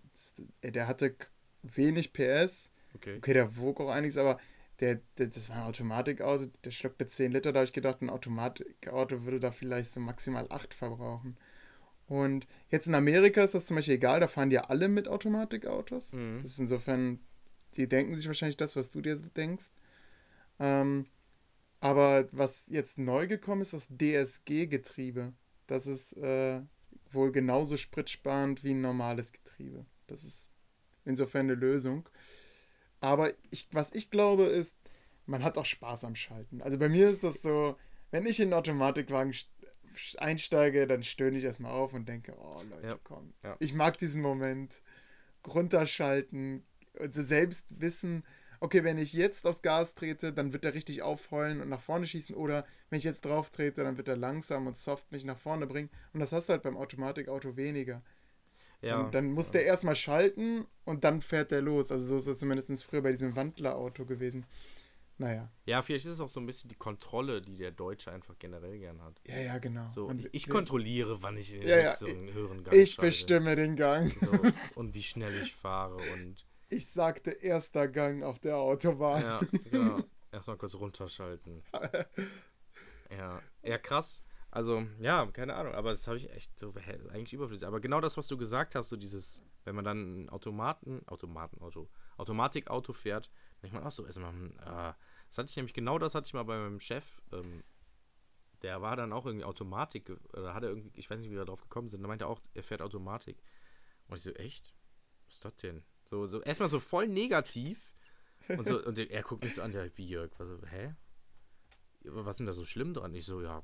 der hatte wenig PS. Okay. Okay, der wog auch einiges, aber der, der, das war ein Automatikauto, der schluckte 10 Liter, da habe ich gedacht, ein Automatikauto würde da vielleicht so maximal 8 verbrauchen. Und jetzt in Amerika ist das zum Beispiel egal, da fahren die ja alle mit Automatikautos. Mhm. Das ist insofern, die denken sich wahrscheinlich das, was du dir denkst. Ähm, aber was jetzt neu gekommen ist, das DSG-Getriebe. Das ist äh, wohl genauso spritsparend wie ein normales Getriebe. Das ist insofern eine Lösung. Aber ich, was ich glaube, ist, man hat auch Spaß am Schalten. Also bei mir ist das so, wenn ich in einen Automatikwagen einsteige, dann stöhne ich erstmal auf und denke, oh Leute, ja. komm. Ja. Ich mag diesen Moment. Runterschalten und so selbst wissen, okay, wenn ich jetzt aufs Gas trete, dann wird er richtig aufheulen und nach vorne schießen oder wenn ich jetzt drauf trete, dann wird er langsam und soft mich nach vorne bringen und das hast du halt beim Automatikauto weniger. Ja. Und dann muss ja. der erstmal schalten und dann fährt der los. Also so ist es zumindest früher bei diesem Wandlerauto gewesen. Naja. Ja, vielleicht ist es auch so ein bisschen die Kontrolle, die der Deutsche einfach generell gern hat. Ja, ja, genau. So, ich, ich kontrolliere, wann ich in den ja, ja, höheren Gang Ich schalte. bestimme den Gang. So, und wie schnell ich fahre und ich sagte erster Gang auf der Autobahn. Ja, genau. Erstmal kurz runterschalten. ja. Ja, krass. Also, ja, keine Ahnung, aber das habe ich echt so eigentlich überflüssig. Aber genau das, was du gesagt hast, so dieses, wenn man dann ein Automaten, Automatenauto, Automatikauto fährt, denkt man auch so erstmal, hm, äh, das hatte ich nämlich, genau das hatte ich mal bei meinem Chef, ähm, der war dann auch irgendwie Automatik, oder hat er irgendwie, ich weiß nicht, wie wir darauf gekommen sind, da meinte er auch, er fährt Automatik. Und ich so, echt? Was ist das denn? So, so erstmal so voll negativ. Und, so, und er guckt mich so an, ja, wie Jörg? Was, hä? Was ist denn da so schlimm dran? Ich so, ja,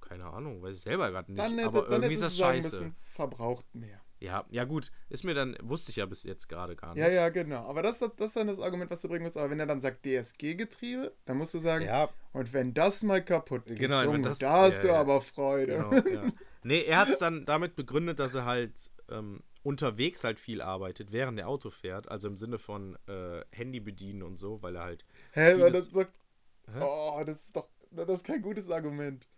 keine Ahnung, weiß ich selber gerade nicht. Dann, aber dann irgendwie ist das scheiße. Müssen, verbraucht mehr. Ja, ja gut, ist mir dann, wusste ich ja bis jetzt gerade gar nicht. Ja, ja, genau. Aber das, das, das ist dann das Argument, was du bringen musst. Aber wenn er dann sagt DSG-Getriebe, dann musst du sagen, ja. und wenn das mal kaputt geht, genau, Junge, das, da hast ja, du ja. aber Freude. Genau, ja. Nee, er hat es dann damit begründet, dass er halt ähm, unterwegs halt viel arbeitet, während der Auto fährt, also im Sinne von äh, Handy bedienen und so, weil er halt. Hä, weil das sagt. Hä? Oh, das ist doch. Das ist kein gutes Argument.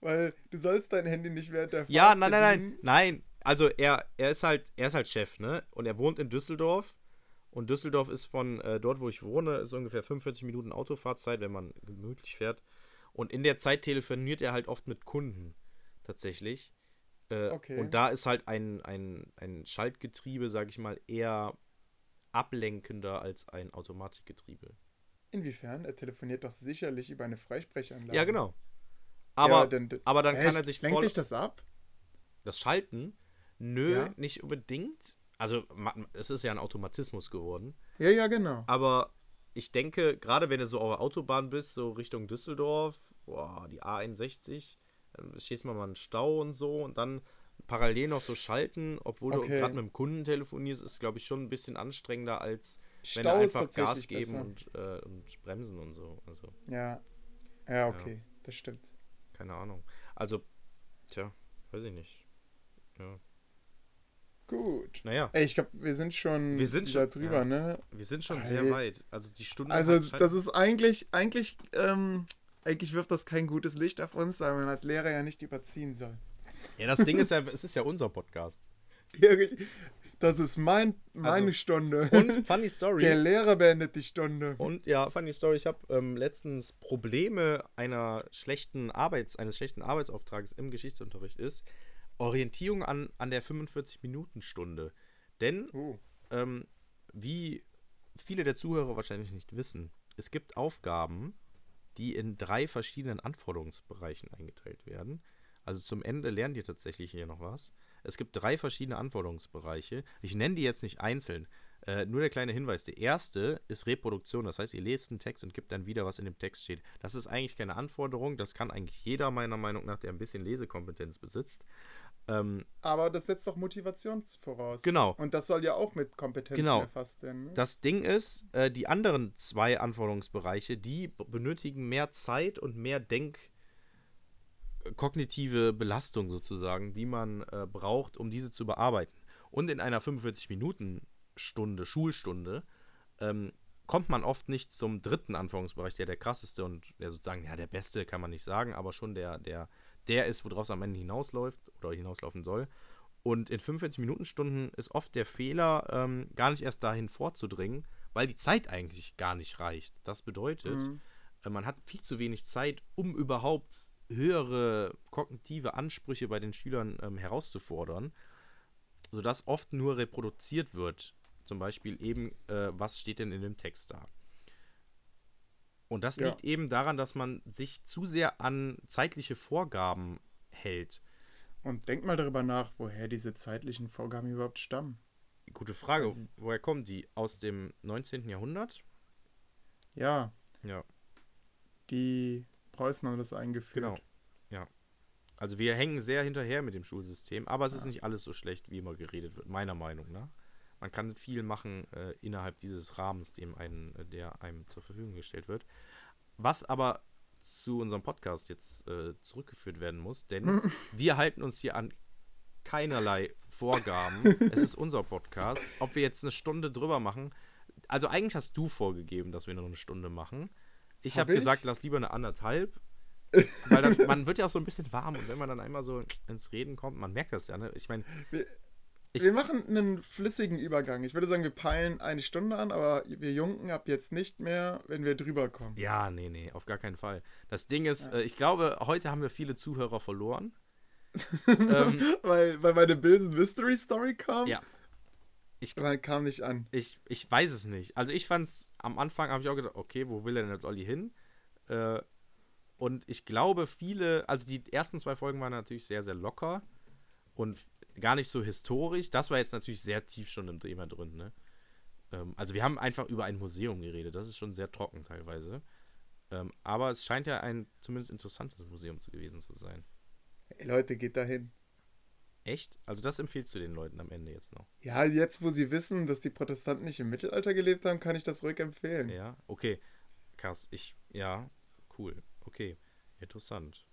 Weil du sollst dein Handy nicht während der Fahrt Ja, nein, nein, nein, nein. Also er, er ist halt, er ist halt Chef, ne? Und er wohnt in Düsseldorf Und Düsseldorf ist von äh, dort, wo ich wohne, ist ungefähr 45 Minuten Autofahrzeit, wenn man gemütlich fährt. Und in der Zeit telefoniert er halt oft mit Kunden tatsächlich. Äh, Okay. Und da ist halt ein, ein, ein Schaltgetriebe, sag ich mal, eher ablenkender als ein Automatikgetriebe. Inwiefern? Er telefoniert doch sicherlich über eine Freisprechanlage. Ja, genau. Aber, Ja, dann- aber dann Hä, kann er sich Lenkt voll. dich das ab? Das Schalten? Nö, Ja. nicht unbedingt. Also, es ist ja ein Automatismus geworden. Ja, ja, genau. Aber ich denke, gerade wenn du so auf der Autobahn bist, so Richtung Düsseldorf, boah, die A61, dann stehst du mal einen Stau und so und dann parallel noch so schalten, obwohl du Okay. gerade mit dem Kunden telefonierst, ist, glaube ich, schon ein bisschen anstrengender, als wenn Stau du ist einfach Gas geben und, äh, und bremsen und so. Also, Ja. Ja, okay. Das stimmt. keine Ahnung. Also, tja, weiß ich nicht. Ja. Gut. Naja, Ey, ich glaube, wir sind schon Wir sind schon- drüber, ja. ne? wir sind schon Ey. sehr weit. Also die Stunde. Also, scheint- das ist eigentlich, eigentlich, ähm, eigentlich wirft das kein gutes Licht auf uns, weil man als Lehrer ja nicht überziehen soll. Ja, das Ding ist ja, es ist ja unser Podcast. Das ist mein, meine Also, Stunde. Und funny Story. Der Lehrer beendet die Stunde. Und ja, funny Story, ich habe ähm, letztens Probleme einer schlechten Arbeits, eines schlechten Arbeitsauftrages im Geschichtsunterricht ist Orientierung an, an der 45-Minuten-Stunde. Denn, Oh. ähm, wie viele der Zuhörer wahrscheinlich nicht wissen, es gibt Aufgaben, die in drei verschiedenen Anforderungsbereichen eingeteilt werden. Also zum Ende lernt ihr tatsächlich hier noch was. Es gibt drei verschiedene Anforderungsbereiche. Ich nenne die jetzt nicht einzeln. Äh, nur der kleine Hinweis. Der erste ist Reproduktion. Das heißt, ihr lest einen Text und gibt dann wieder, was in dem Text steht. Das ist eigentlich keine Anforderung. Das kann eigentlich jeder meiner Meinung nach, der ein bisschen Lesekompetenz besitzt. Ähm, Aber das setzt doch Motivation voraus. Genau. Und das soll ja auch mit Kompetenz Genau. erfasst werden. Ne? Das Ding ist, äh, die anderen zwei Anforderungsbereiche, die benötigen mehr Zeit und mehr Denk äh, kognitive Belastung sozusagen, die man äh, braucht, um diese zu bearbeiten. Und in einer 45-Minuten-Stunde, Schulstunde, ähm, kommt man oft nicht zum dritten Anforderungsbereich, der der krasseste und der sozusagen, ja, der beste kann man nicht sagen, aber schon der, der, der ist, worauf es am Ende hinausläuft oder hinauslaufen soll. Und in 45-Minuten-Stunden ist oft der Fehler, ähm, gar nicht erst dahin vorzudringen, weil die Zeit eigentlich gar nicht reicht. Das bedeutet, Mhm. äh, man hat viel zu wenig Zeit, um überhaupt höhere kognitive Ansprüche bei den Schülern ähm, herauszufordern, sodass oft nur reproduziert wird. Zum Beispiel eben, äh, was steht denn in dem Text da? Und das Ja. liegt eben daran, dass man sich zu sehr an zeitliche Vorgaben hält. Und denk mal darüber nach, woher diese zeitlichen Vorgaben überhaupt stammen. Gute Frage. Also- Woher kommen die? Aus dem 19. Jahrhundert? Ja, Ja, die Preußen haben das eingeführt. genau. Ja. Also wir hängen sehr hinterher mit dem Schulsystem, aber es ist nicht alles so schlecht, wie immer geredet wird, meiner Meinung nach. Man kann viel machen äh, innerhalb dieses Rahmens, dem einen, äh, der einem zur Verfügung gestellt wird. Was aber zu unserem Podcast jetzt äh, zurückgeführt werden muss, denn wir halten uns hier an keinerlei Vorgaben. es ist unser Podcast. Ob wir jetzt eine Stunde drüber machen, also eigentlich hast du vorgegeben, dass wir nur eine Stunde machen. Ich Hab habe ich? gesagt, lass lieber eine anderthalb. Weil dann, man wird ja auch so ein bisschen warm und wenn man dann einmal so ins Reden kommt, man merkt das ja, ne? Ich meine, Ich- wir machen einen flüssigen Übergang. Ich würde sagen, wir peilen eine Stunde an, aber wir Junken ab jetzt nicht mehr, wenn wir drüber kommen. ja, nee, nee, auf gar keinen Fall. Das Ding ist, äh, ich glaube, heute haben wir viele Zuhörer verloren. ähm, Weil, weil meine Bills Mystery Story kam? ja. Ich, Weil kam nicht an. ich, ich weiß es nicht. Also ich fand's, am Anfang habe ich auch gedacht, okay, wo will er denn jetzt Olli hin? Äh, und ich glaube, viele, also die ersten zwei Folgen waren natürlich sehr, sehr locker und gar nicht so historisch. Das war jetzt natürlich sehr tief schon im Thema drin, ne? Ähm, also wir haben einfach über ein Museum geredet. Das ist schon sehr trocken teilweise. Ähm, aber es scheint ja ein zumindest interessantes Museum zu gewesen zu sein. Ey, Leute, geht dahin. Echt? Also das empfiehlst du den Leuten am Ende jetzt noch. Ja, jetzt, wo sie wissen, dass die Protestanten nicht im Mittelalter gelebt haben, kann ich das ruhig empfehlen. Ja, okay. Krass. Ich, ja, cool. Okay. Interessant.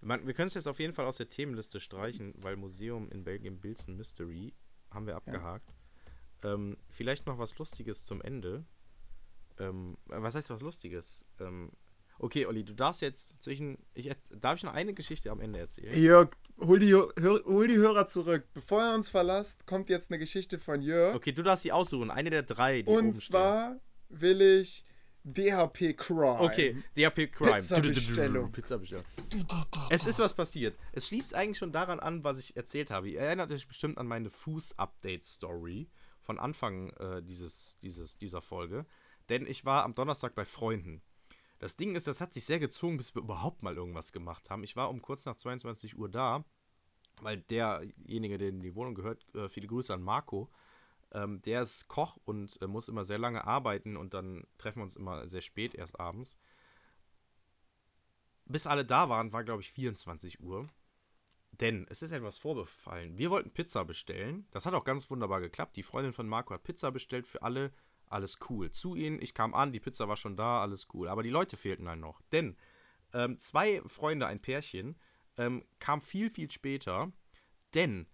Man, wir können es jetzt auf jeden Fall aus der Themenliste streichen, weil Museum in Belgien Bilzen Mystery haben wir abgehakt. Ähm, vielleicht noch was Lustiges zum Ende. Ähm, was heißt was Lustiges? Ähm, okay, Olli, du darfst jetzt zwischen. Ich, darf ich noch eine Geschichte am Ende erzählen? Jörg, hol die, hör, hol die Hörer zurück. Bevor er uns verlässt, kommt jetzt eine Geschichte von Jörg. Okay, du darfst sie aussuchen. Eine der drei, die Und oben zwar will ich DHP Crime. Okay, DHP Crime. Pizzabestellung. Pizzabestellung. Es ist was passiert. Es schließt eigentlich schon daran an, was ich erzählt habe. Ihr erinnert euch bestimmt an meine Fuß-Update-Story von Anfang äh, dieses, dieses, dieser Folge. Denn ich war am Donnerstag bei Freunden. Das Ding ist, das hat sich sehr gezogen, bis wir überhaupt mal irgendwas gemacht haben. Ich war um kurz nach 22 Uhr da, weil derjenige, der in die Wohnung gehört, äh, viele Grüße an Marco, ähm, der ist Koch und äh, muss immer sehr lange arbeiten und dann treffen wir uns immer sehr spät erst abends. Bis alle da waren, war glaube ich 24 Uhr. Denn es ist etwas vorbefallen. Wir wollten Pizza bestellen. Das hat auch ganz wunderbar geklappt. Die Freundin von Marco hat Pizza bestellt für alle. Alles cool. Zu ihnen, ich kam an, die Pizza war schon da, alles cool. Aber die Leute fehlten halt noch. Denn ähm, zwei Freunde, ein Pärchen, ähm, kam viel, viel später. Denn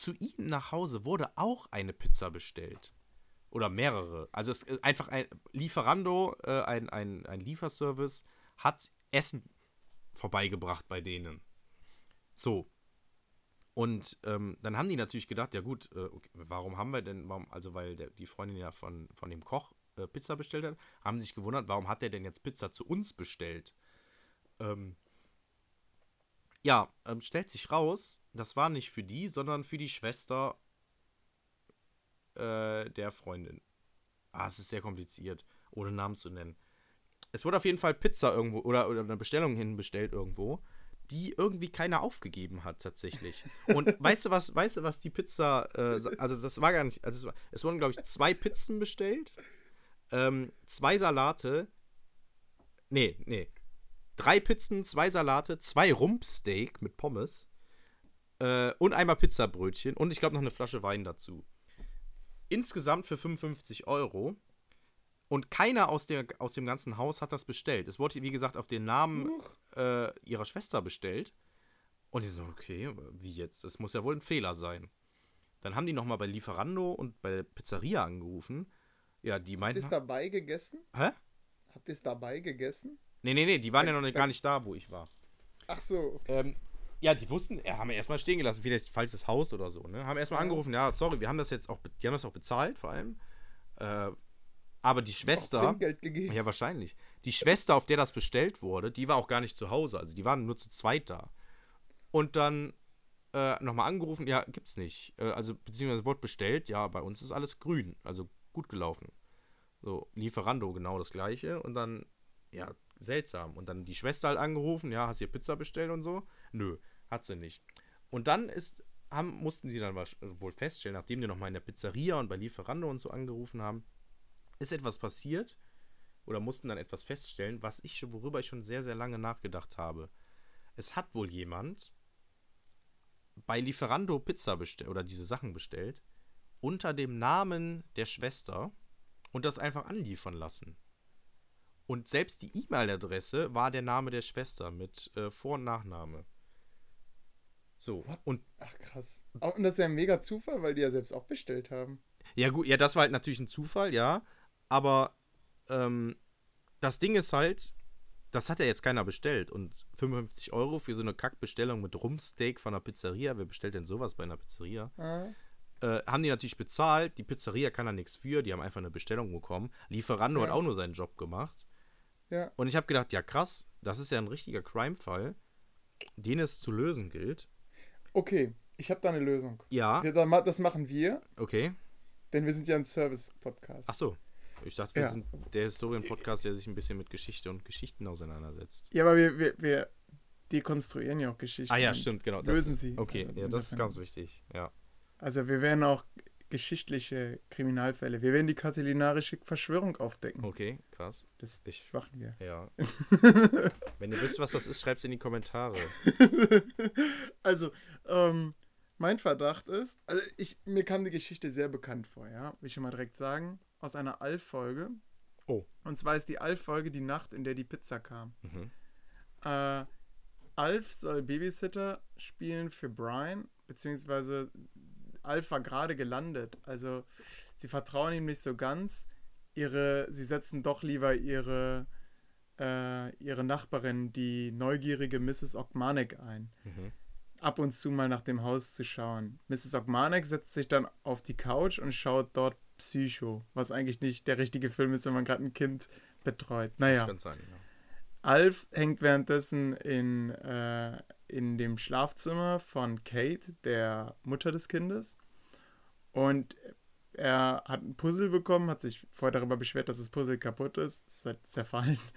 zu ihnen nach Hause wurde auch eine Pizza bestellt. Oder mehrere. Also es ist einfach ein Lieferando, äh, ein, ein, ein Lieferservice, hat Essen vorbeigebracht bei denen. So. Und ähm, dann haben die natürlich gedacht, ja gut, äh, okay, warum haben wir denn, warum, also weil der, die Freundin ja von, von dem Koch äh, Pizza bestellt hat, haben sich gewundert, warum hat der denn jetzt Pizza zu uns bestellt? Ähm, ja, ähm, stellt sich raus, das war nicht für die, sondern für die Schwester äh, der Freundin. Ah, es ist sehr kompliziert, ohne Namen zu nennen. Es wurde auf jeden Fall Pizza irgendwo oder, oder eine Bestellung hinbestellt irgendwo, die irgendwie keiner aufgegeben hat tatsächlich. Und weißt du was, weißt du was die Pizza, äh, also das war gar nicht, also es, war, es wurden glaube ich zwei Pizzen bestellt, ähm, zwei Salate, nee, nee, drei Pizzen, zwei Salate, zwei Rumpsteak mit Pommes äh, und einmal Pizzabrötchen und ich glaube noch eine Flasche Wein dazu. Insgesamt für 55 Euro. Und keiner aus, der, aus dem ganzen Haus hat das bestellt. Es wurde, wie gesagt, auf den Namen äh, ihrer Schwester bestellt. Und die so, okay, wie jetzt? Das muss ja wohl ein Fehler sein. Dann haben die nochmal bei Lieferando und bei der Pizzeria angerufen. Ja, die Habt ihr meinten. es dabei gegessen? Hä? Habt ihr es dabei gegessen? Nee, nee, nee, die waren ja noch nicht, gar nicht da, wo ich war. Ach so. Ähm, ja, die wussten, ja, haben wir erstmal stehen gelassen, vielleicht falsches Haus oder so, ne? Haben erstmal angerufen, ja, sorry, wir haben das jetzt auch, die haben das auch bezahlt, vor allem. Äh, aber die Schwester, gegeben. ja, wahrscheinlich. Die Schwester, auf der das bestellt wurde, die war auch gar nicht zu Hause, also die waren nur zu zweit da. Und dann äh, nochmal angerufen, ja, gibt's nicht. Äh, also, beziehungsweise wurde bestellt, ja, bei uns ist alles grün, also gut gelaufen. So, Lieferando genau das gleiche und dann, ja, seltsam. Und dann die Schwester halt angerufen, ja, hast du Pizza bestellt und so? Nö, hat sie nicht. Und dann ist, haben, mussten sie dann wahrsch- wohl feststellen, nachdem die nochmal in der Pizzeria und bei Lieferando und so angerufen haben, ist etwas passiert oder mussten dann etwas feststellen, was ich, worüber ich schon sehr, sehr lange nachgedacht habe. Es hat wohl jemand bei Lieferando Pizza bestellt oder diese Sachen bestellt unter dem Namen der Schwester und das einfach anliefern lassen. Und selbst die E-Mail-Adresse war der Name der Schwester mit äh, Vor- und Nachname. So, What? und Ach krass. Und das ist ja ein mega Zufall, weil die ja selbst auch bestellt haben. Ja, gut, ja, das war halt natürlich ein Zufall, ja. Aber ähm, das Ding ist halt, das hat ja jetzt keiner bestellt. Und 55 Euro für so eine Kackbestellung mit Rumpsteak von einer Pizzeria, wer bestellt denn sowas bei einer Pizzeria? Ah, Äh, haben die natürlich bezahlt. Die Pizzeria kann da nichts für, die haben einfach eine Bestellung bekommen. Lieferando Ja. hat auch nur seinen Job gemacht. Ja. Und ich habe gedacht, ja krass, das ist ja ein richtiger Crime-Fall, den es zu lösen gilt. Okay, ich habe da eine Lösung. Ja, Das machen wir, okay. denn wir sind ja ein Service-Podcast. Ach so. Ich dachte, wir Ja. sind der Historien-Podcast, der sich ein bisschen mit Geschichte und Geschichten auseinandersetzt. Ja, aber wir, wir, wir dekonstruieren ja auch Geschichten. Ah ja, stimmt, genau. Lösen ist, sie. Okay, ja, das ist ganz wichtig. Ja. Also wir werden auch geschichtliche Kriminalfälle. Wir werden die katilinarische Verschwörung aufdecken. Okay, krass. Das, das Ich- machen wir. Ja. Wenn ihr wisst, was das ist, schreibt es in die Kommentare. Also, ähm, mein Verdacht ist, also ich, mir kam die Geschichte sehr bekannt vor, ja. Will ich schon mal direkt sagen. Aus einer Alf-Folge. Oh. Und zwar ist die Alf-Folge die Nacht, in der die Pizza kam. Mhm. Äh, Alf soll Babysitter spielen für Brian, beziehungsweise Alf war gerade gelandet. Also sie vertrauen ihm nicht so ganz. Ihre, sie setzen doch lieber ihre, äh, ihre Nachbarin, die neugierige Mrs. Ogmanek, ein. Mhm. ab und zu mal nach dem Haus zu schauen. Mrs. Ogmanek setzt sich dann auf die Couch und schaut dort Psycho, was eigentlich nicht der richtige Film ist, wenn man gerade ein Kind betreut. Naja. Das kann sein, ja. Alf hängt währenddessen in, äh, in dem Schlafzimmer von Kate, der Mutter des Kindes. Und er hat ein Puzzle bekommen, hat sich vorher darüber beschwert, dass das Puzzle kaputt ist, ist halt zerfallen.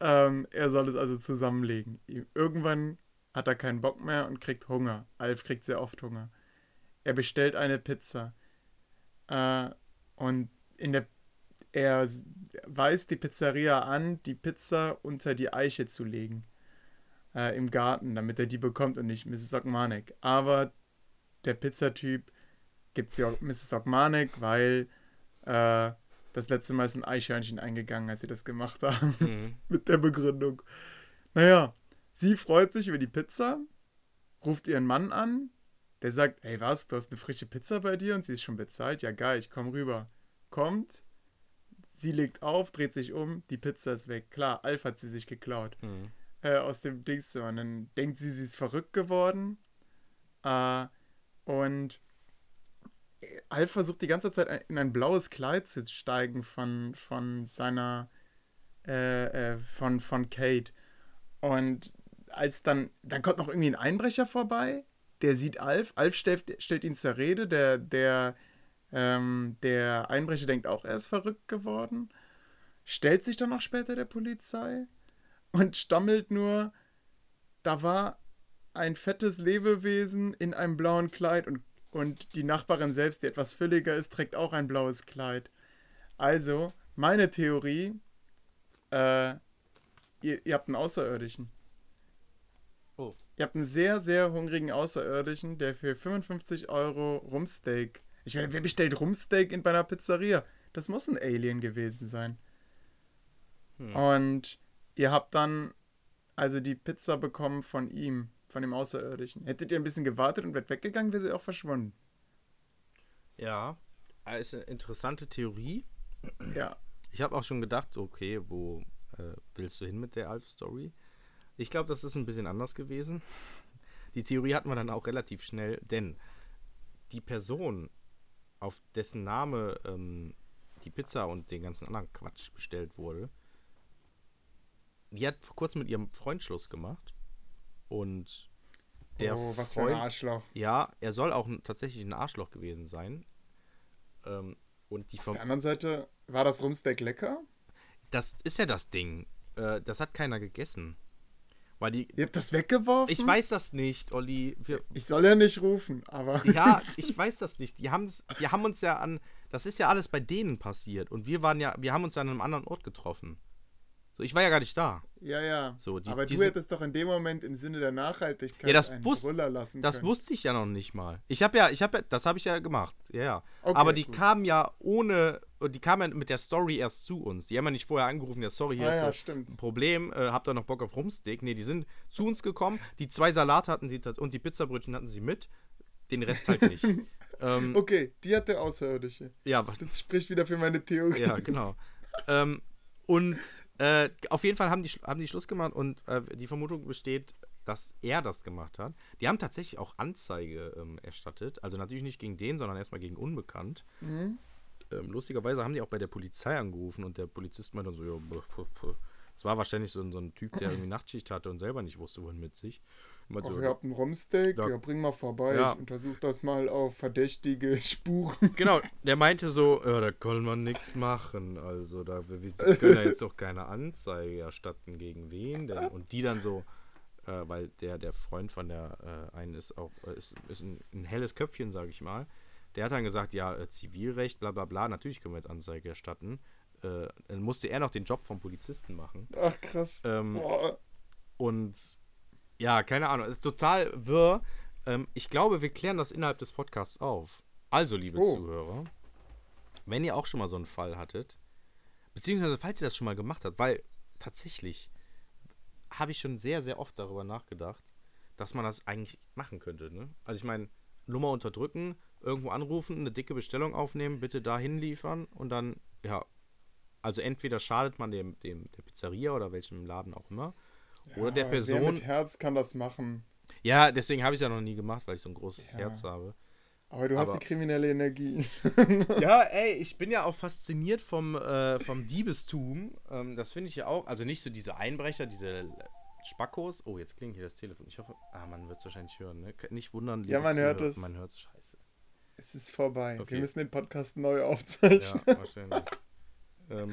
Ähm, er soll es also zusammenlegen. Irgendwann hat er keinen Bock mehr und kriegt Hunger. Alf kriegt sehr oft Hunger. Er bestellt eine Pizza. Äh, und in der er weist die Pizzeria an, die Pizza unter die Eiche zu legen. Äh, Im Garten, damit er die bekommt und nicht Mrs. Ogmanek. Aber der Pizzatyp gibt sie auch Mrs. Ogmanek, weil äh, das letzte Mal ist ein Eichhörnchen eingegangen, als sie das gemacht haben. Mhm. Mit der Begründung. Naja, sie freut sich über die Pizza, ruft ihren Mann an. Der sagt, hey was, du hast eine frische Pizza bei dir und sie ist schon bezahlt? Ja geil, ich komm rüber. Kommt, sie legt auf, dreht sich um, die Pizza ist weg. Klar, Alf hat sie sich geklaut Mhm. Äh, aus dem Dingszimmer. Und dann denkt sie, sie ist verrückt geworden. Äh, und Alf versucht die ganze Zeit ein- in ein blaues Kleid zu steigen von, von seiner, äh, äh, von, von Kate. Und als dann, dann kommt noch irgendwie ein Einbrecher vorbei, der sieht Alf, Alf stellt, stellt ihn zur Rede, der, der, ähm, der Einbrecher denkt auch, er ist verrückt geworden, stellt sich dann auch später der Polizei und stammelt nur, da war ein fettes Lebewesen in einem blauen Kleid und, und die Nachbarin selbst, die etwas fülliger ist, trägt auch ein blaues Kleid. Also, meine Theorie, äh, ihr, ihr habt einen Außerirdischen. Oh. Ihr habt einen sehr, sehr hungrigen Außerirdischen, der für 55 Euro Rumsteak. Ich meine, wer bestellt Rumsteak in bei einer Pizzeria? Das muss ein Alien gewesen sein. Hm. Und ihr habt dann also die Pizza bekommen von ihm, von dem Außerirdischen. Hättet ihr ein bisschen gewartet und wärt weggegangen, wäre sie auch verschwunden. Ja, äh, ist eine interessante Theorie. Ja. Ich habe auch schon gedacht, okay, wo äh, willst du hin mit der Alf-Story? Ich glaube, das ist ein bisschen anders gewesen. Die Theorie hatten wir dann auch relativ schnell, denn die Person, auf dessen Name ähm, die Pizza und den ganzen anderen Quatsch bestellt wurde, die hat vor kurzem mit ihrem Freund Schluss gemacht. Und der oh, was für ein Freund, Arschloch. ja, er soll auch tatsächlich ein Arschloch gewesen sein. Ähm, und die Auf der anderen Seite, war das Rumsteak lecker? das ist ja das Ding. Äh, das hat keiner gegessen. Weil die. Ihr habt das weggeworfen? Ich weiß das nicht, Olli. Wir, Ich soll ja nicht rufen, aber. ja, ich weiß das nicht. Die haben, die haben uns ja an. Das ist ja alles bei denen passiert. Und wir waren ja, wir haben uns ja an einem anderen Ort getroffen. So, ich war ja gar nicht da. Ja, ja. So, die- aber du hättest doch in dem Moment im Sinne der Nachhaltigkeit Ja, das einen wusst- lassen Das können. wusste ich ja noch nicht mal. Ich habe ja, ich habe das habe ich ja gemacht. Ja, ja. Okay, Aber die gut. kamen ja ohne, die kamen ja mit der Story erst zu uns. Die haben ja nicht vorher angerufen, ja, sorry, hier Ah, ist ja, stimmt. ein Problem, äh, habt ihr noch Bock auf Rumsteak? Nee, die sind zu uns gekommen, die zwei Salate hatten sie und die Pizzabrötchen hatten sie mit, den Rest halt nicht. ähm, Okay, die hat der Außerirdische. Ja, was, Das spricht wieder für meine Theorie. ja, genau. ähm, und äh, auf jeden Fall haben die, haben die Schluss gemacht und äh, die Vermutung besteht, dass er das gemacht hat. Die haben tatsächlich auch Anzeige ähm, erstattet. Also natürlich nicht gegen den, sondern erstmal gegen Unbekannt. Mhm. Ähm, lustigerweise haben die auch bei der Polizei angerufen und der Polizist meinte dann so, ja, es war wahrscheinlich so, ein- so ein Typ, der irgendwie Nachtschicht hatte und selber nicht wusste, wohin mit sich. Ach, so, ihr habt einen Rumsteak? Da- Ja, bring mal vorbei. Ja. Ich untersuche das mal auf verdächtige Spuren. Genau, der meinte so, ja, da kann man nichts machen. Also da wir, wir können ja jetzt auch keine Anzeige erstatten gegen wen denn. Und die dann so, äh, weil der, der Freund von der äh, einen ist auch, äh, ist, ist ein, ein helles Köpfchen, sage ich mal. Der hat dann gesagt, ja, äh, Zivilrecht, bla bla bla, natürlich können wir jetzt Anzeige erstatten. Äh, dann musste er noch den Job vom Polizisten machen. Ach, krass. Ähm, und ja, keine Ahnung, es ist total wirr. Ähm, ich glaube, wir klären das innerhalb des Podcasts auf. Also, liebe Oh. Zuhörer, wenn ihr auch schon mal so einen Fall hattet, beziehungsweise falls ihr das schon mal gemacht habt, weil tatsächlich habe ich schon sehr, sehr oft darüber nachgedacht, dass man das eigentlich machen könnte. Ne? Also ich meine, Nummer unterdrücken, irgendwo anrufen, eine dicke Bestellung aufnehmen, bitte dahin liefern und dann, ja, also entweder schadet man dem, dem der Pizzeria oder welchem Laden auch immer, oder der Ja, Wer Person, mit Herz kann das machen. Ja, deswegen habe ich es ja noch nie gemacht, weil ich so ein großes Ja. Herz habe. Aber du hast Aber- die kriminelle Energie. Ja, ey, ich bin ja auch fasziniert vom, äh, vom Diebestum. Ähm, das finde ich ja auch. Also nicht so diese Einbrecher, diese Spackos. Oh, jetzt klingt hier das Telefon. Ich hoffe, ah, man wird es wahrscheinlich hören. Ne? Nicht wundern, Ja, man hört es. Man hört es scheiße. es ist vorbei. Okay. Wir müssen den Podcast neu aufzeichnen. Ja, wahrscheinlich. ähm,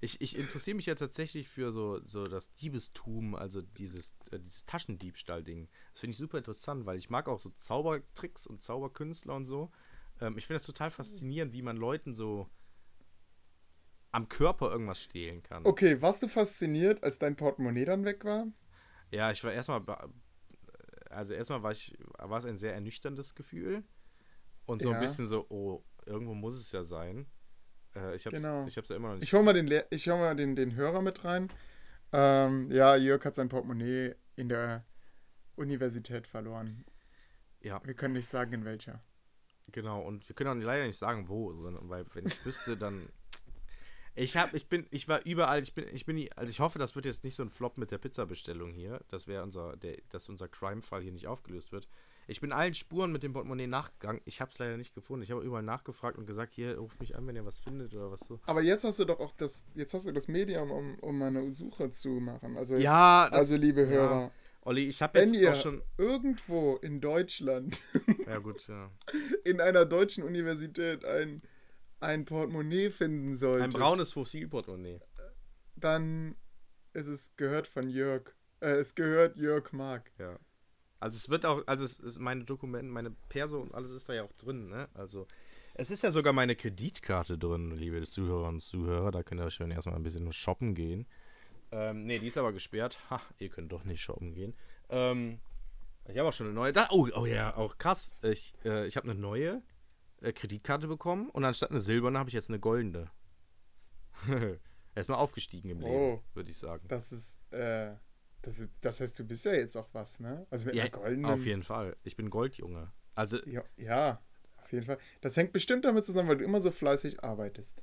ich, ich interessiere mich ja tatsächlich für so, so das Diebestum, also dieses, äh, dieses Taschendiebstahl-Ding. Das finde ich super interessant, weil ich mag auch so Zaubertricks und Zauberkünstler und so. Ähm, ich finde das total faszinierend, wie man Leuten so am Körper irgendwas stehlen kann. Okay, warst du fasziniert, als dein Portemonnaie dann weg war? Ja, ich war erstmal, also erstmal war ich, war es ein sehr ernüchterndes Gefühl und so Ja. ein bisschen so, oh, irgendwo muss es ja sein. Äh, ich hab's, Genau. ich hab's ja immer noch nicht. Ich hole mal, den, Le- ich hol mal den, den Hörer mit rein. Ähm, ja, Jörg hat sein Portemonnaie in der Universität verloren. ja, Wir können nicht sagen, in welcher. genau. Und wir können auch leider nicht sagen, wo, sondern weil wenn ich wüsste, dann. Ich hab, ich bin, ich war überall, ich bin, ich bin, also ich hoffe, das wird jetzt nicht so ein Flop mit der Pizzabestellung hier. Das wäre unser, der, dass unser Crime-Fall hier nicht aufgelöst wird. Ich bin allen Spuren mit dem Portemonnaie nachgegangen. Ich habe es leider nicht gefunden. Ich habe überall nachgefragt und gesagt, hier, ruft mich an, wenn ihr was findet oder was so. Aber jetzt hast du doch auch das, jetzt hast du das Medium, um, um eine Suche zu machen. Also, jetzt, Ja, das- also liebe ja. Hörer, Olli, ich habe wenn jetzt ihr auch schon. irgendwo in Deutschland, Ja, gut, ja. in einer deutschen Universität ein, ein Portemonnaie finden solltet, Ein braunes Fossilportemonnaie. dann ist es gehört von Jörg. Äh, es gehört Jörg Mark. Ja. Also es wird auch, also es ist meine Dokumente, meine Perso und alles ist da ja auch drin, ne? Also es ist ja sogar meine Kreditkarte drin, liebe Zuhörerinnen und Zuhörer. Da könnt ihr schön erstmal ein bisschen shoppen gehen. Ähm, nee, die ist aber gesperrt. Ha, ihr könnt doch nicht shoppen gehen. Ähm, ich habe auch schon eine neue. Da, oh, oh ja, auch krass. Ich, äh, ich habe eine neue äh, Kreditkarte bekommen und anstatt eine silberne habe ich jetzt eine goldene. Erstmal aufgestiegen im Leben, Oh. würde ich sagen. Das ist, äh, das, das heißt, du bist ja jetzt auch was, ne? Also mit Ja, einer goldenen. auf jeden Fall. Ich bin Goldjunge. Also, Ja, ja, auf jeden Fall. Das hängt bestimmt damit zusammen, weil du immer so fleißig arbeitest.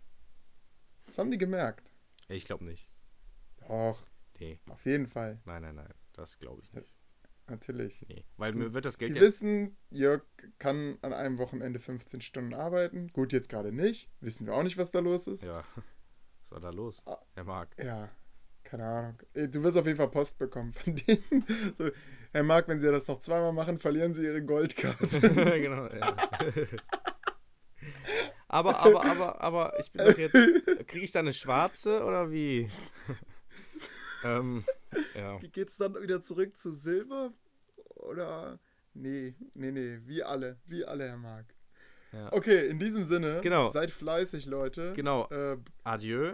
Das haben die gemerkt. ich glaube nicht. Doch, Nee, auf jeden Fall. nein, nein, nein. Das glaube ich nicht. Natürlich. Nee. Weil mir wird das Geld Die ja. wissen, Jörg kann an einem Wochenende 15 Stunden arbeiten. Gut, jetzt gerade nicht. Wissen wir auch nicht, was da los ist. Ja. Was war da los? Ah. Herr Marc. Ja, keine Ahnung. Äh, Du wirst auf jeden Fall Post bekommen von denen. So, Herr Marc, wenn Sie das noch zweimal machen, verlieren Sie Ihre Goldkarte. genau, ja. aber, aber, aber, aber, ich bin doch jetzt. Kriege ich da eine schwarze oder wie? ähm, ja. Wie geht's dann wieder zurück zu Silber? Oder. Nee, nee, nee, wie alle. Wie alle, Herr Marc. Ja. Okay, in diesem Sinne, Genau. seid fleißig, Leute. Genau. Äh, Adieu.